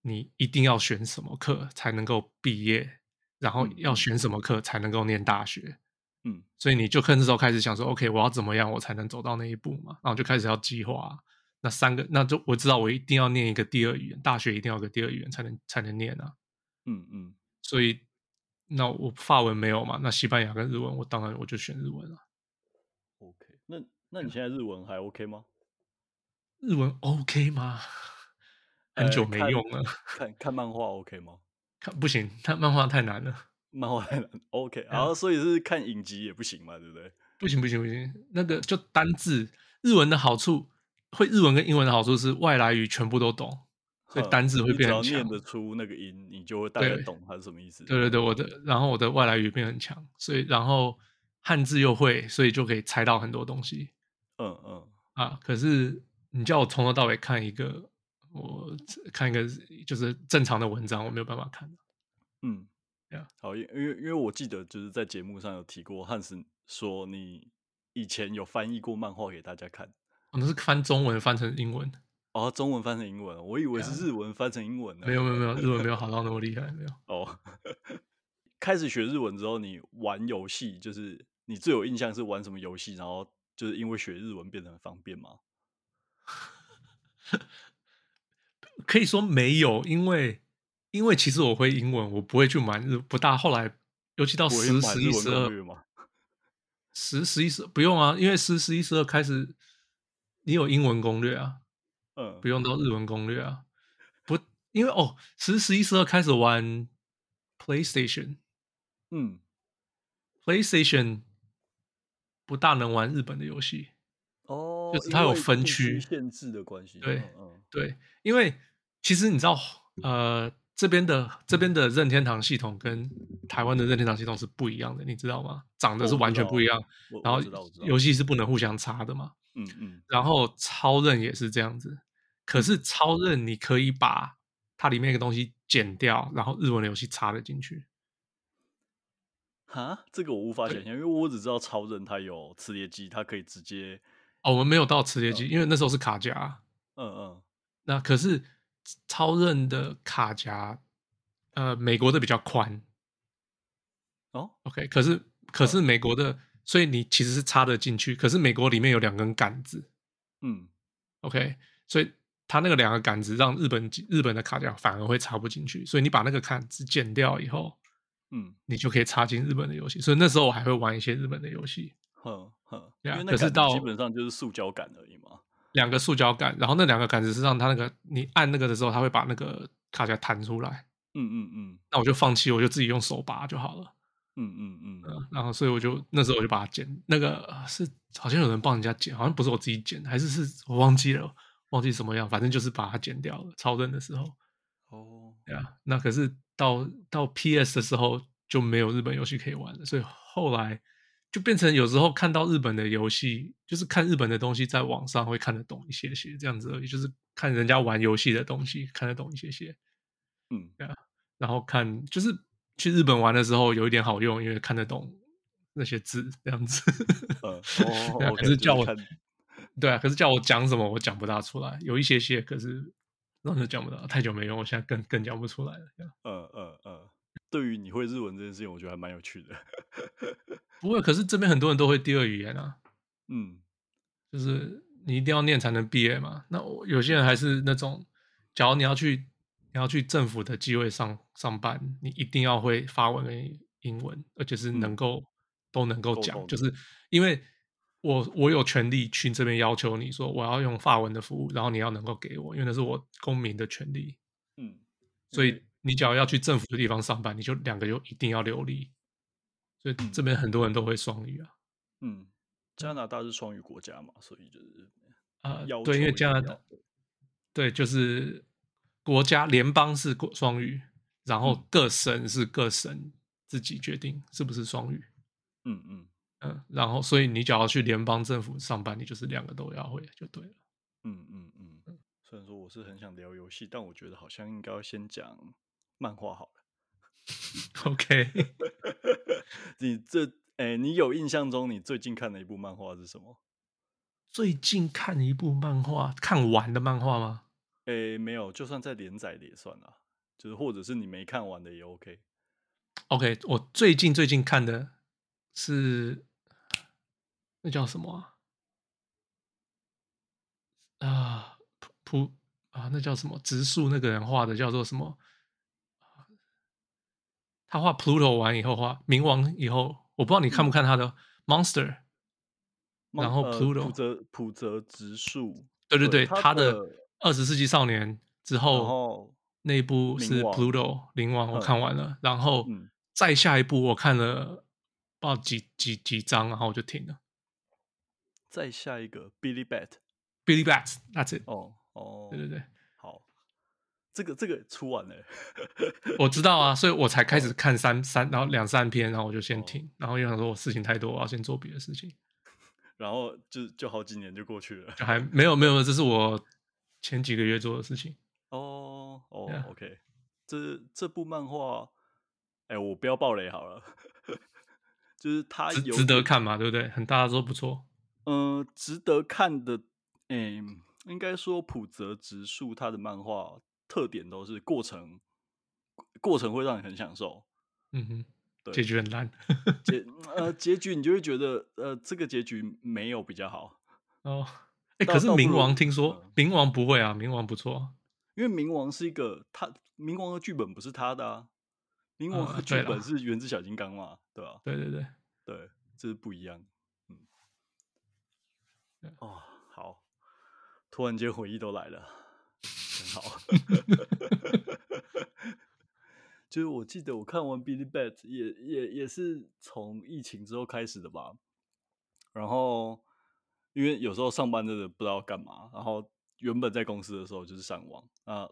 你一定要选什么课才能够毕业。然后要选什么课才能够念大学？嗯，所以你就看那时候开始想说，OK，我要怎么样我才能走到那一步嘛？然后就开始要计划那三个，那就我知道我一定要念一个第二语言，大学一定要个第二语言才能才能念啊。嗯嗯，所以那我法文没有嘛？那西班牙跟日文，我当然我就选日文了。OK，那那你现在日文还 OK 吗？日文 OK 吗？很久没用了。看看，看漫画 OK 吗？看不行，看漫画太难了。漫画太难，OK。然后所以是看影集也不行嘛，对不对？不行不行不行，那个就单字。日文的好处，会日文跟英文的好处是外来语全部都懂，所以单字会变很念得出那个音，你就会大概懂它是什么意思。对对对，我的，然后我的外来语变很强，所以然后汉字又会，所以就可以猜到很多东西。嗯嗯。啊，可是你叫我从头到尾看一个。我看一个就是正常的文章，我没有办法看。嗯，Yeah. 好，因为因为我记得就是在节目上有提过，汉斯说你以前有翻译过漫画给大家看。我那是翻中文翻成英文。哦，中文翻成英文，我以为是日文翻成英文呢。没有没有没 有，日文没有好到那么厉害，没有。哦，开始学日文之后，你玩游戏，就是你最有印象是玩什么游戏？然后就是因为学日文变得很方便吗？可以说没有，因为因为其实我会英文，我不会去买日不大。后来尤其到十、十一、十二，十、十一、十不用啊，因为十、十一、十二开始，你有英文攻略啊，嗯，不用到日文攻略啊。不，因为哦，十、十一、十二开始玩 PlayStation，嗯，PlayStation 不大能玩日本的游戏哦，就是它有分区限制的关系，对，对。因为其实你知道，呃，这边的这边的任天堂系统跟台湾的任天堂系统是不一样的，你知道吗？长得是完全不一样，然后游戏是不能互相插的嘛。嗯嗯。然后超任也是这样子，可是超任你可以把它里面一个东西剪掉，然后日文的游戏插了进去。哈，这个我无法想象，因为我只知道超任它有磁碟机，它可以直接。哦，我们没有到磁碟机，嗯、因为那时候是卡夹。嗯嗯。那可是超任的卡夹，呃，美国的比较宽。哦，OK，可是可是美国的，所以你其实是插得进去。可是美国里面有两根杆子，嗯，OK，所以它那个两个杆子让日本日本的卡夹反而会插不进去。所以你把那个杆子剪掉以后，嗯，你就可以插进日本的游戏。所以那时候我还会玩一些日本的游戏。哼哼，因为那杆子基本上就是塑胶杆而已嘛。两个塑胶杆，然后那两个杆子是让它那个你按那个的时候，它会把那个卡夹弹出来。嗯嗯嗯。那我就放弃，我就自己用手拔就好了。嗯嗯嗯。嗯，然后所以我就那时候我就把它剪，那个是好像有人帮人家剪，好像不是我自己剪，还是是我忘记了，忘记什么样，反正就是把它剪掉了。超人的时候。哦。对啊，那可是到到 PS 的时候就没有日本游戏可以玩了，所以后来。就变成有时候看到日本的游戏，就是看日本的东西，在网上会看得懂一些些这样子而已，就是看人家玩游戏的东西看得懂一些些，嗯，对啊，然后看就是去日本玩的时候有一点好用，因为看得懂那些字这样子，可是叫我，对啊，可是叫我讲什么我讲不大出来，有一些些，可是那就讲不到，太久没用，我现在更更讲不出来了，嗯嗯嗯，对于你会日文这件事情，我觉得还蛮有趣的。不会，可是这边很多人都会第二语言啊。嗯，就是你一定要念才能毕业嘛。那有些人还是那种，假如你要去你要去政府的机位上上班，你一定要会法文跟英文，而且是能够、嗯、都能够讲。就是因为我我有权利去这边要求你说我要用法文的服务，然后你要能够给我，因为那是我公民的权利。嗯，所以你只要要去政府的地方上班，你就两个就一定要流利。所以这边很多人都会双语啊。嗯，加拿大是双语国家嘛，所以就是啊，对，因为加拿大对，就是国家联邦是国双语，然后各省是各省自己决定是不是双语。嗯嗯嗯，然后所以你只要去联邦政府上班，你就是两个都要会就对了。嗯嗯嗯。虽然说我是很想聊游戏，但我觉得好像应该要先讲漫画好了。OK，你这哎、欸，你有印象中你最近看的一部漫画是什么？最近看一部漫画，看完的漫画吗？哎、欸，没有，就算在连载的也算啦，就是或者是你没看完的也 OK。OK，我最近最近看的是那叫什么啊？啊，普普啊，那叫什么？植树那个人画的叫做什么？他画 Pluto 完以后画冥王以后，我不知道你看不看他的 Monster，、嗯、然后 Pluto 普泽普泽直树，对对对，他的二十世纪少年之后那一部是 Pluto 灵王，我看完了，然后再下一部我看了不知道几几几章，然后我就停了。再下一个 Billy Bat，Billy Bat，That's it。哦哦，对对对。好。这个这个出完了，我知道啊，所以我才开始看三三，然后两三篇，然后我就先停，然后又想说我事情太多，我要先做别的事情，然后就就好几年就过去了，就还没有没有，这是我前几个月做的事情。哦哦，OK，这这部漫画，哎，我不要爆雷好了，就是它有值得看嘛，对不对？很大家都不错，嗯，值得看的，哎，应该说普泽直树他的漫画。特点都是过程，过程会让你很享受。嗯哼，对，结局很烂。结 呃，结局你就会觉得呃，这个结局没有比较好。哦，哎、欸，可是冥王听说冥、嗯、王不会啊，冥王不错，因为冥王是一个他冥王的剧本不是他的啊，冥王的剧本是源自小金刚嘛，对吧？对对对对，这是不一样。嗯，哦，好，突然间回忆都来了。很好，就是我记得我看完《Billy Bat》也也也是从疫情之后开始的吧。然后因为有时候上班真的不知道干嘛，然后原本在公司的时候就是上网，啊，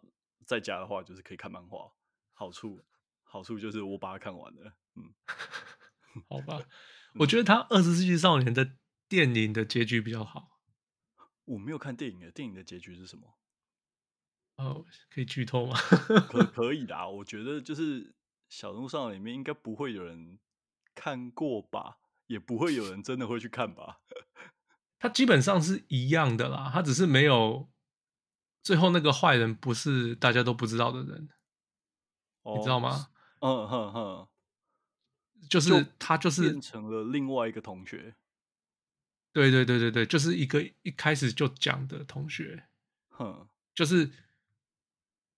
在家的话就是可以看漫画。好处好处就是我把它看完了。嗯，好吧，我觉得他《二十世纪少年》的电影的结局比较好。我没有看电影的，电影的结局是什么？哦，可以剧透吗？可 可以的啊，我觉得就是小路上里面应该不会有人看过吧，也不会有人真的会去看吧。他基本上是一样的啦，他只是没有最后那个坏人不是大家都不知道的人，哦、你知道吗？嗯哼哼，就是他就是变成了另外一个同学。对对对对对，就是一个一开始就讲的同学，哼，就是。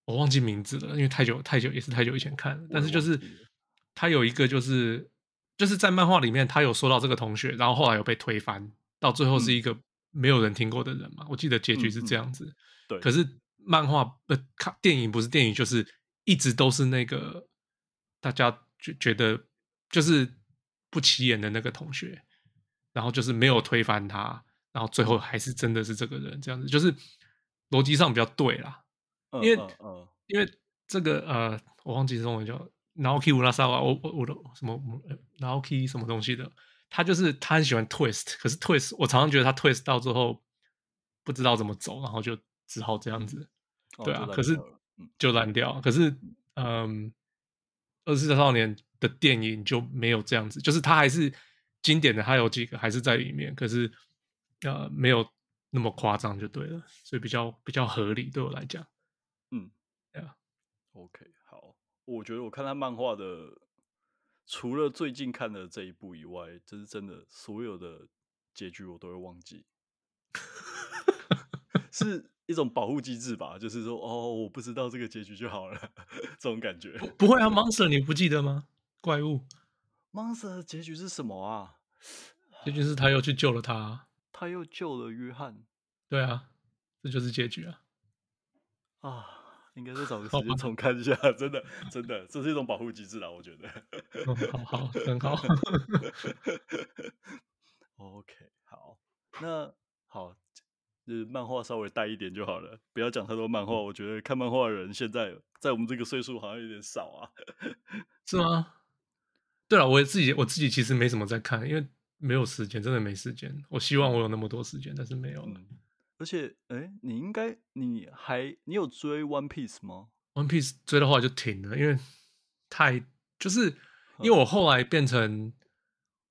我忘记名字了，因为太久太久也是太久以前看了。但是就是他有一个就是就是在漫画里面，他有说到这个同学，然后后来有被推翻，到最后是一个没有人听过的人嘛。我记得结局是这样子。对。可是漫画呃，看电影不是电影，就是一直都是那个大家觉觉得就是不起眼的那个同学，然后就是没有推翻他，然后最后还是真的是这个人这样子，就是逻辑上比较对啦。因为，嗯嗯、因为这个呃，我忘记中文叫 Naoki Urasawa，我我我的什么 Naoki 什么东西的，他就是他很喜欢 twist，可是 twist 我常常觉得他 twist 到最后不知道怎么走，然后就只好这样子，嗯、对啊，可是就烂掉。可是嗯，二十世纪少年的电影就没有这样子，就是他还是经典的，他有几个还是在里面，可是呃没有那么夸张就对了，所以比较比较合理对我来讲。嗯，对啊，OK，好，我觉得我看他漫画的，除了最近看的这一部以外，就是真的所有的结局我都会忘记，是 一种保护机制吧，就是说，哦，我不知道这个结局就好了，这种感觉。不会啊，Monster 你不记得吗？怪物，Monster 的结局是什么啊？结局是他又去救了他，他又救了约翰。对啊，这就是结局啊。啊。应该是找个时间重看一下，真的真的，这是一种保护机制啦，我觉得。哦、好好，很好。OK，好，那好，就是漫画稍微带一点就好了，不要讲太多漫画。我觉得看漫画的人现在在我们这个岁数好像有点少啊，是吗？对了，我自己我自己其实没什么在看，因为没有时间，真的没时间。我希望我有那么多时间，但是没有了。嗯而且，哎，你应该，你还，你有追 One Piece 吗？One Piece 追的话就停了，因为太就是，因为我后来变成，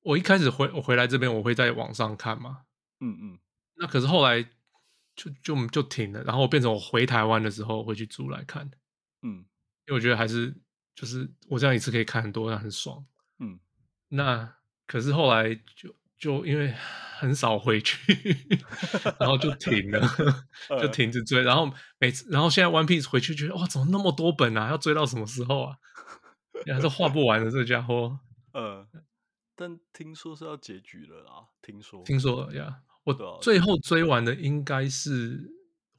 我一开始回我回来这边，我会在网上看嘛，嗯嗯，那可是后来就就就停了，然后我变成我回台湾的时候会去租来看，嗯，因为我觉得还是就是我这样一次可以看很多，那很爽，嗯，那可是后来就。就因为很少回去，然后就停了，就停止追。然后每次，然后现在 One Piece 回去觉得哇，怎么那么多本啊？要追到什么时候啊？还是画不完的这个家伙。呃，但听说是要结局了啦，听说。听说了呀，我最后追完的应该是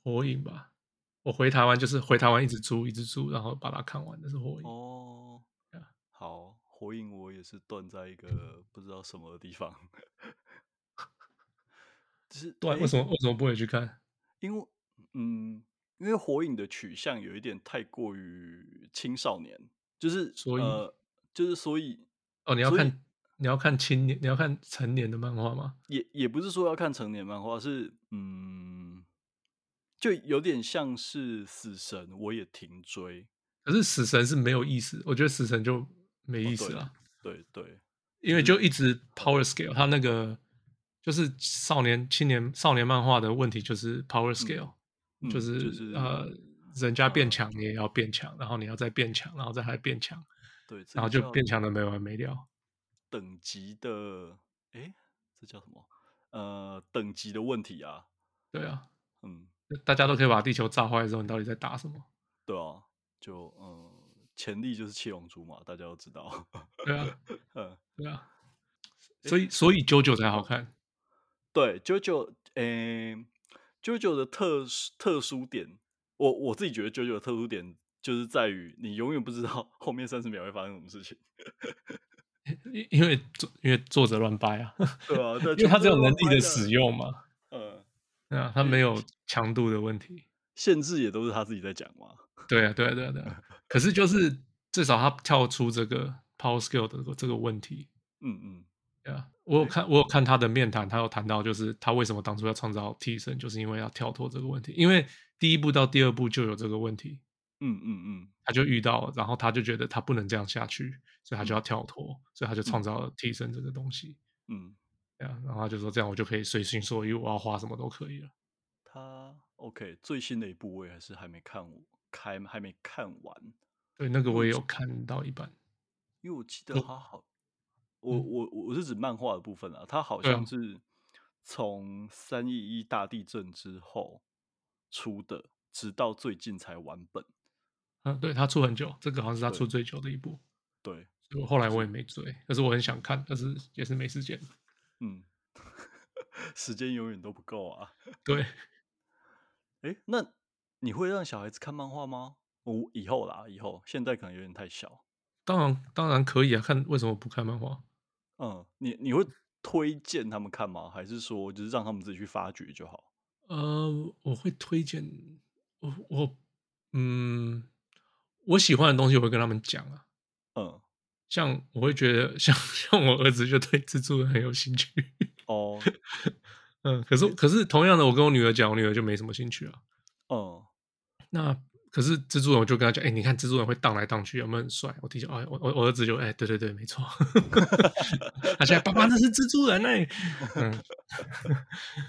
火影吧。我回台湾就是回台湾一直租一直租，然后把它看完的是火影。哦，好。火影我也是断在一个不知道什么的地方，就是断为什么为什么不会去看？因为嗯，因为火影的取向有一点太过于青少年，就是所以、呃、就是所以哦，你要看你要看青年你要看成年的漫画吗？也也不是说要看成年漫画，是嗯，就有点像是死神，我也停追，可是死神是没有意思，我觉得死神就。没意思啊、哦，对对，因为就一直 power scale，他那个就是少年、青年、少年漫画的问题就是 power scale，、嗯、就是、就是、呃，人家变强你也要变强、嗯，然后你要再变强，然后再还变强，对，然后就变强的没完没了。等级的，哎，这叫什么？呃，等级的问题啊。对啊，嗯，大家都可以把地球炸坏的时候，你到底在打什么？对啊，就嗯。潜力就是七龙珠嘛，大家都知道。对啊，嗯，对啊，所以所以九九才好看。对，九九，诶，九九的特特殊点，我我自己觉得九九的特殊点就是在于你永远不知道后面三十秒会发生什么事情。因因为作因为作者乱掰啊，对啊，因为他只有能力的使用嘛，嗯，对啊，他没有强度的问题，限制也都是他自己在讲嘛。对啊，对啊，对啊，对啊。可是就是至少他跳出这个 power skill 的这个问题。嗯嗯，对啊，我有看我有看他的面谈，他有谈到就是他为什么当初要创造替身，就是因为要跳脱这个问题。因为第一步到第二步就有这个问题。嗯嗯嗯，他就遇到了，然后他就觉得他不能这样下去，所以他就要跳脱，所以他就创造了替身这个东西。嗯，对啊，然后他就说这样我就可以随心所欲，我要画什么都可以了。他 OK，最新的一部我也还是还没看过。开还没看完，对，那个我也有看到一半，因为我记得他好，我我我我是指漫画的部分啊，他好像是从三一一大地震之后出的，直到最近才完本。嗯，对，他出很久，这个好像是他出最久的一部。对，所以后来我也没追，可是我很想看，但是也是没时间。嗯，时间永远都不够啊。对，哎，那。你会让小孩子看漫画吗？我以后啦，以后现在可能有点太小。当然，当然可以啊。看为什么不看漫画？嗯，你你会推荐他们看吗？还是说就是让他们自己去发掘就好？呃，我会推荐我我嗯，我喜欢的东西我会跟他们讲啊。嗯，像我会觉得 像像我儿子就对蜘蛛人很有兴趣。哦，嗯，可是可是同样的，我跟我女儿讲，我女儿就没什么兴趣啊。哦、嗯。那可是蜘蛛人，我就跟他讲，哎、欸，你看蜘蛛人会荡来荡去，有没有很帅？我弟就，哎，我我我儿子就，哎、欸，对对对，没错。他现在爸爸那是蜘蛛人哎、欸。嗯，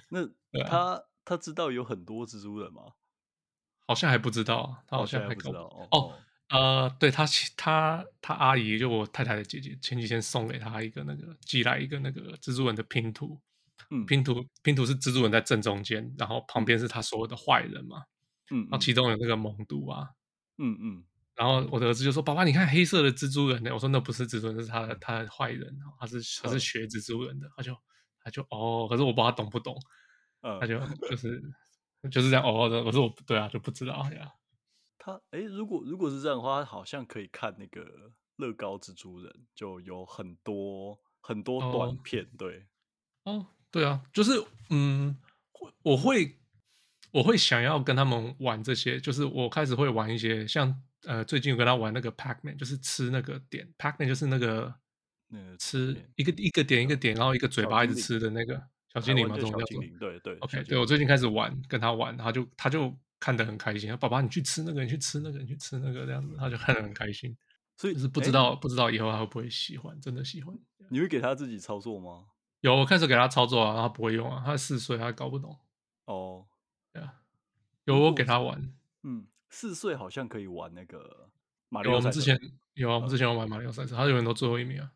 那他他知道有很多蜘蛛人吗？好像还不知道，他好像还，还不知道。哦，哦呃，对他他他阿姨就我太太的姐姐，前几天送给他一个那个寄来一个那个蜘蛛人的拼图，嗯，拼图拼图是蜘蛛人在正中间，然后旁边是他所有的坏人嘛。嗯，然后其中有那个猛毒啊，嗯嗯，然后我的儿子就说：“爸爸，你看黑色的蜘蛛人呢？”我说：“那不是蜘蛛人，是他的他的坏人，他是他是学蜘蛛人的。”他就他就哦，可是我不知道他懂不懂，嗯，他就就 是就是这样哦的。我说我对啊，就不知道呀。他哎，如果如果是这样的话，好像可以看那个乐高蜘蛛人，就有很多很多短片，哦、对。哦，对啊，就是嗯，我会我会想要跟他们玩这些，就是我开始会玩一些像呃，最近有跟他玩那个 Pac-Man，就是吃那个点，Pac-Man 就是那个那个吃一个一个点一个点，然后一个嘴巴一直吃的那个小精灵嘛，这种叫做对对。OK，对我最近开始玩，跟他玩，他就他就看得很开心。爸爸，你去吃那个，你去吃那个，你去吃那个，这样子他就看得很开心。所以是不知道不知道以后他会不会喜欢，真的喜欢。你会给他自己操作吗？有，我开始给他操作啊，他不会用啊，他四岁，他搞不懂。哦，有我给他玩。嗯，四岁好像可以玩那个马里奥。我们之前有啊，我们之前有玩马里奥赛车，他永远都最后一名啊。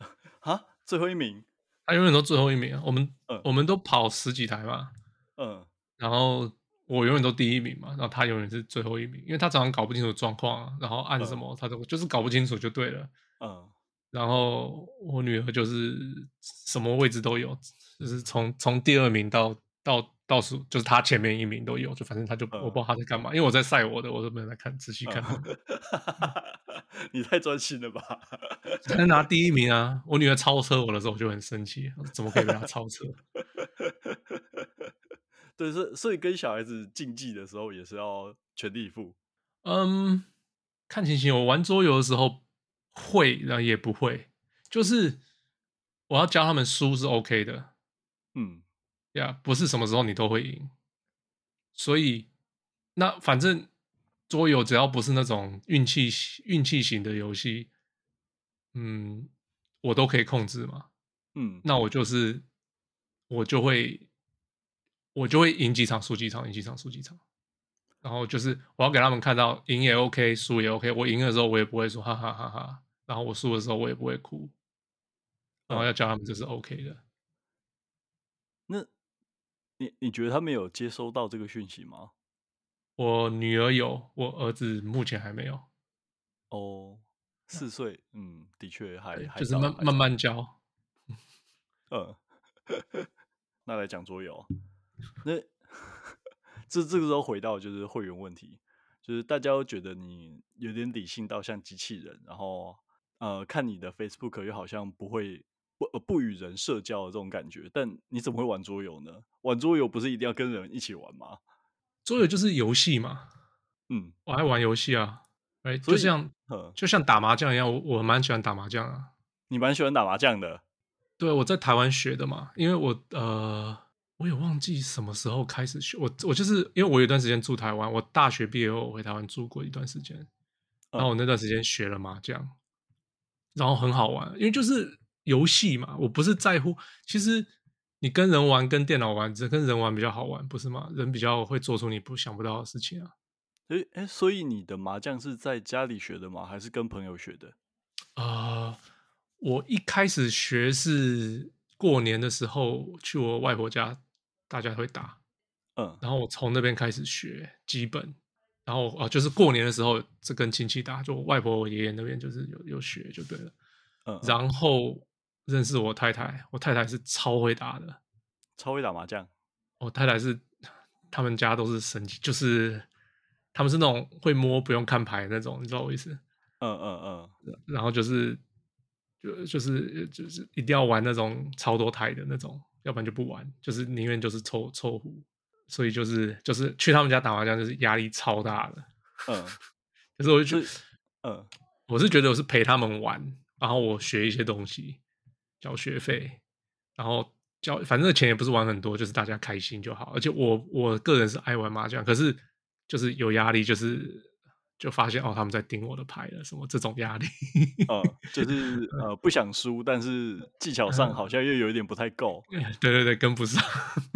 啊，最后一名？他永远都最后一名啊。我们我们都跑十几台嘛，嗯，然后我永远都第一名嘛，然后他永远是最后一名，因为他常常搞不清楚状况啊，然后按什么他都就是搞不清楚就对了。嗯。然后我女儿就是什么位置都有，就是从从第二名到到倒数，就是他前面一名都有，就反正他就、嗯、我不知道他在干嘛，因为我在晒我的，我都没有在看仔细看。嗯、你太专心了吧？才能拿第一名啊！我女儿超车我的时候，我就很生气，怎么可以被她超车？对，所所以跟小孩子竞技的时候也是要全力以赴。嗯，看情形，我玩桌游的时候。会，然后也不会，就是我要教他们输是 OK 的，嗯，呀，不是什么时候你都会赢，所以那反正桌游只要不是那种运气运气型的游戏，嗯，我都可以控制嘛，嗯，那我就是我就会我就会赢几场输几场赢几场输几场，然后就是我要给他们看到赢也 OK 输也 OK，我赢的时候我也不会说哈哈哈哈。然后我输的时候我也不会哭，然后要教他们这是 OK 的。那，你你觉得他们有接收到这个讯息吗？我女儿有，我儿子目前还没有。哦，四岁，嗯，的确还还就是慢慢慢教。嗯，那来讲桌游，那 这这个时候回到就是会员问题，就是大家都觉得你有点理性到像机器人，然后。呃，看你的 Facebook 又好像不会不不与人社交的这种感觉，但你怎么会玩桌游呢？玩桌游不是一定要跟人一起玩吗？桌游就是游戏嘛，嗯，我爱玩游戏啊，哎，就像就像打麻将一样，我我蛮喜欢打麻将啊。你蛮喜欢打麻将的？对，我在台湾学的嘛，因为我呃，我也忘记什么时候开始学，我我就是因为我有一段时间住台湾，我大学毕业后我回台湾住过一段时间，然后我那段时间学了麻将。然后很好玩，因为就是游戏嘛，我不是在乎。其实你跟人玩跟电脑玩，只跟人玩比较好玩，不是吗？人比较会做出你不想不到的事情啊。诶诶，所以你的麻将是在家里学的吗？还是跟朋友学的？啊、呃，我一开始学是过年的时候去我外婆家，大家会打，嗯，然后我从那边开始学基本。然后啊，就是过年的时候，这跟亲戚打，就我外婆、我爷爷那边就是有有学就对了。嗯，然后认识我太太，我太太是超会打的，超会打麻将。我太太是他们家都是神级，就是他们是那种会摸不用看牌那种，你知道我意思？嗯嗯嗯。然后就是就就是就是一定要玩那种超多台的那种，要不然就不玩，就是宁愿就是凑凑胡。所以就是就是去他们家打麻将，就是压力超大的。嗯，可是我就觉得，嗯，我是觉得我是陪他们玩，然后我学一些东西，交学费，然后交，反正钱也不是玩很多，就是大家开心就好。而且我我个人是爱玩麻将，可是就是有压力，就是就发现哦，他们在盯我的牌了，什么这种压力。嗯，就 是呃不想输，但是技巧上好像又有一点不太够。嗯，对对对，跟不上。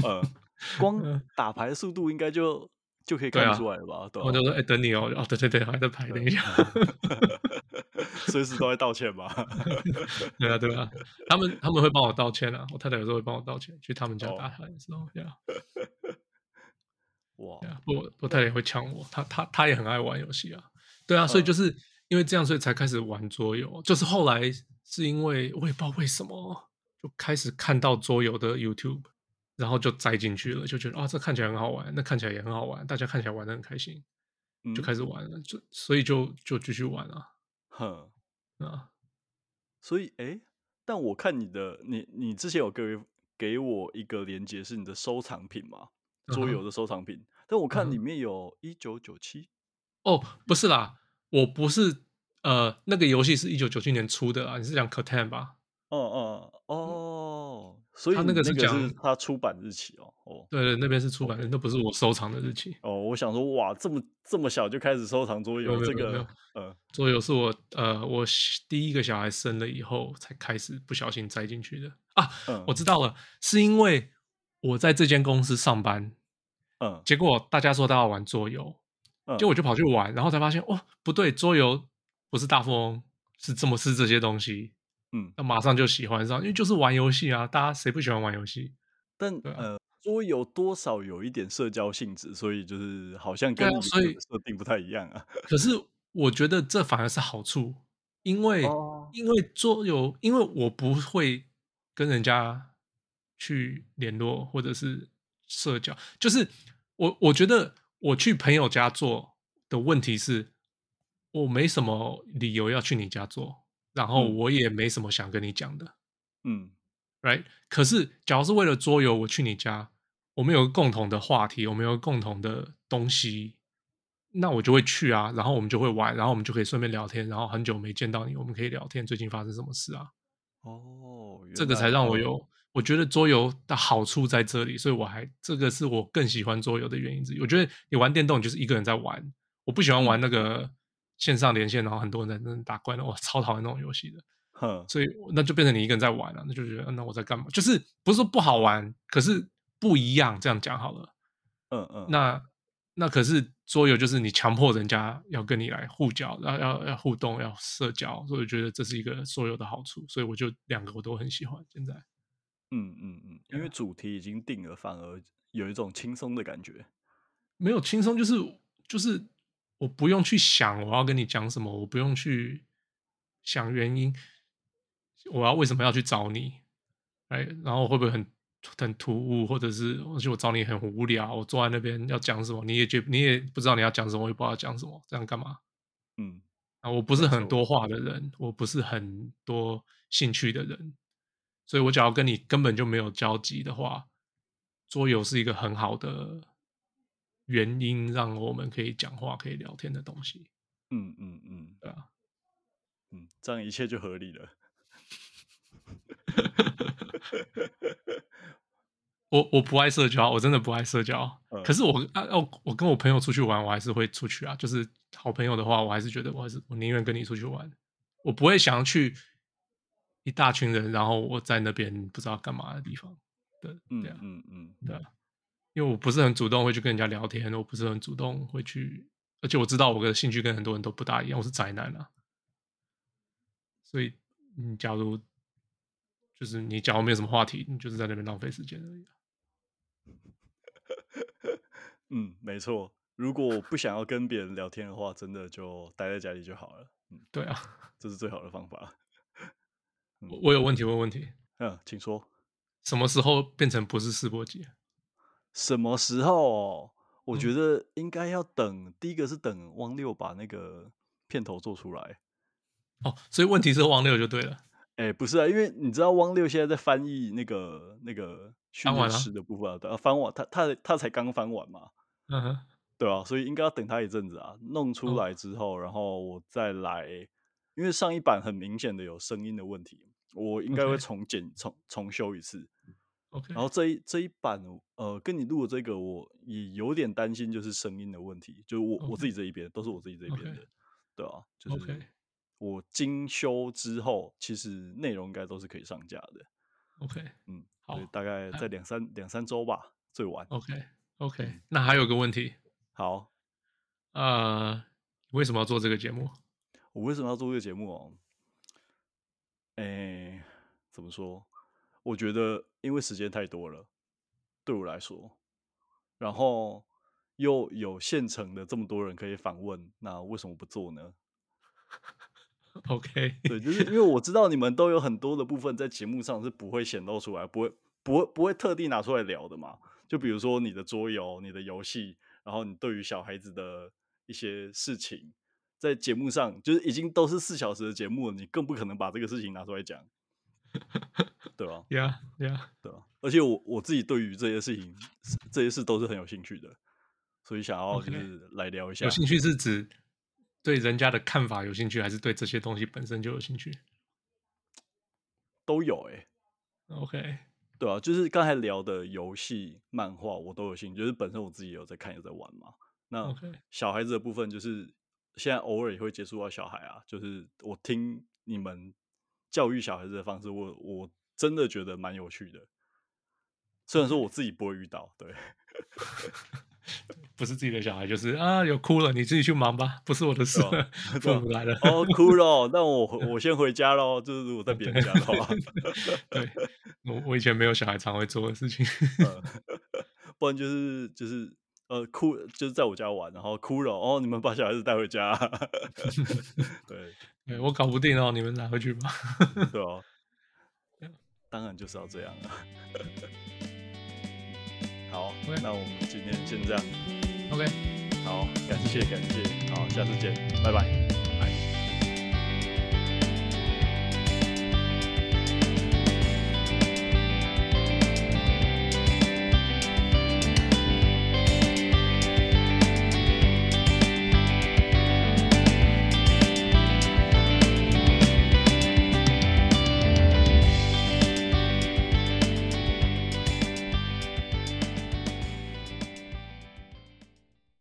呃。光 打牌速度应该就就可以看出来了吧？对啊，我就说，哎，等你哦，哦，对对对，还在排，等一下，随时都在道歉吧？对啊，对啊，他们他们会帮我道歉啊，我太太有时候会帮我道歉，去他们家打牌的时候，对啊，哇，我我太太也会呛我，他他他也很爱玩游戏啊，对啊，所以就是因为这样，所以才开始玩桌游，就是后来是因为我也不知道为什么，就开始看到桌游的 YouTube。然后就栽进去了，就觉得啊，这看起来很好玩，那看起来也很好玩，大家看起来玩的很开心，就开始玩了，就所以就就继续玩了。哼啊，所以哎、欸，但我看你的，你你之前有给给我一个连接，是你的收藏品嘛？桌游的收藏品，但我看里面有一九九七。哦，不是啦，我不是，呃，那个游戏是一九九七年出的啊，你是讲 Catan 吧？哦哦哦，所以他那个是讲他出版日期哦。哦，对对，那边是出版的，那不是我收藏的日期。哦，我想说，哇，这么这么小就开始收藏桌游，这个，呃，桌游是我呃，我第一个小孩生了以后才开始不小心栽进去的啊。我知道了，是因为我在这间公司上班。嗯，结果大家说他要玩桌游，嗯，结果我就跑去玩，然后才发现，哇，不对，桌游不是大富翁，是这么是这些东西，嗯，那马上就喜欢上，因为就是玩游戏啊，大家谁不喜欢玩游戏？但、啊、呃，桌游多少有一点社交性质，所以就是好像跟你的设定不太一样啊。可是我觉得这反而是好处，因为、哦、因为桌游，因为我不会跟人家去联络，或者是。社交就是我，我觉得我去朋友家做的问题是，我没什么理由要去你家做，然后我也没什么想跟你讲的，嗯，right。可是，假如是为了桌游，我去你家，我们有个共同的话题，我们有个共同的东西，那我就会去啊，然后我们就会玩，然后我们就可以顺便聊天，然后很久没见到你，我们可以聊天，最近发生什么事啊？哦，这个才让我有。我觉得桌游的好处在这里，所以我还这个是我更喜欢桌游的原因之一。我觉得你玩电动就是一个人在玩，我不喜欢玩那个线上连线，然后很多人在那打怪的，我超讨厌那种游戏的。哼，所以那就变成你一个人在玩了，那就觉得那我在干嘛？就是不是说不好玩，可是不一样。这样讲好了，嗯嗯，那那可是桌游就是你强迫人家要跟你来互交，要要要互动，要社交，所以我觉得这是一个桌游的好处。所以我就两个我都很喜欢现在。嗯嗯嗯，因为主题已经定了，反而有一种轻松的感觉。没有轻松，就是就是我不用去想我要跟你讲什么，我不用去想原因，我要为什么要去找你？哎，然后会不会很很突兀，或者是而且我找你很无聊，我坐在那边要讲什么，你也觉你也不知道你要讲什么，我也不知道要讲什么，这样干嘛？嗯，啊，我不是很多话的人，我不是很多兴趣的人。所以，我只要跟你根本就没有交集的话，桌游是一个很好的原因，让我们可以讲话、可以聊天的东西。嗯嗯嗯，对啊，嗯，这样一切就合理了。我我不爱社交，我真的不爱社交。嗯、可是我啊哦，我跟我朋友出去玩，我还是会出去啊。就是好朋友的话，我还是觉得我还是我宁愿跟你出去玩，我不会想要去。一大群人，然后我在那边不知道干嘛的地方，对，嗯对啊，嗯嗯，对啊，因为我不是很主动会去跟人家聊天，我不是很主动会去，而且我知道我的兴趣跟很多人都不大一样，我是宅男啊，所以你假如就是你假如没有什么话题，你就是在那边浪费时间而已啊。嗯，没错，如果我不想要跟别人聊天的话，真的就待在家里就好了。嗯，对啊，这是最好的方法。我有问题，问问题。嗯，请说。什么时候变成不是试播集？什么时候？我觉得应该要等、嗯。第一个是等汪六把那个片头做出来。哦，所以问题是汪六就对了。哎、欸，不是啊，因为你知道汪六现在在翻译那个那个训练师的部分啊，啊翻完他他他才刚翻完嘛。嗯哼，对啊，所以应该要等他一阵子啊，弄出来之后、哦，然后我再来。因为上一版很明显的有声音的问题，我应该会重剪、重重修一次。OK，然后这一这一版，呃，跟你录的这个，我也有点担心，就是声音的问题，就是我.我自己这一边都是我自己这一边的.对啊，就是我精修之后，其实内容应该都是可以上架的。OK，嗯，好，大概在两三两三周吧，最晚。OK OK，、嗯、那还有个问题，好，呃，为什么要做这个节目？我为什么要做这个节目哦？哎，怎么说？我觉得因为时间太多了，对我来说，然后又有现成的这么多人可以访问，那为什么不做呢？OK，对，就是因为我知道你们都有很多的部分在节目上是不会显露出来，不会、不会、不会特地拿出来聊的嘛。就比如说你的桌游、你的游戏，然后你对于小孩子的。一些事情，在节目上就是已经都是四小时的节目了，你更不可能把这个事情拿出来讲，对吧？Yeah, yeah，对吧？而且我我自己对于这些事情，这些事都是很有兴趣的，所以想要就是来聊一下。Okay. 有兴趣是指对人家的看法有兴趣，还是对这些东西本身就有兴趣？都有哎、欸。OK，对啊，就是刚才聊的游戏、漫画，我都有兴趣，就是本身我自己有在看，有在玩嘛。那小孩子的部分，就是现在偶尔也会接触到小孩啊，就是我听你们教育小孩子的方式，我我真的觉得蛮有趣的。虽然说我自己不会遇到，对，不是自己的小孩，就是啊，有哭了，你自己去忙吧，不是我的事。父母来了，哦，哭了，那我 我先回家喽。就是如果在别人家的话，对，我我以前没有小孩常会做的事情，不然就是就是呃哭，就是在我家玩，然后哭了，哦，你们把小孩子带回家，对，对，我搞不定哦，你们拿回去吧，对哦，当然就是要这样了。好，Okay. 那我们今天先这样。OK，好，感谢感谢，好，下次见，拜拜。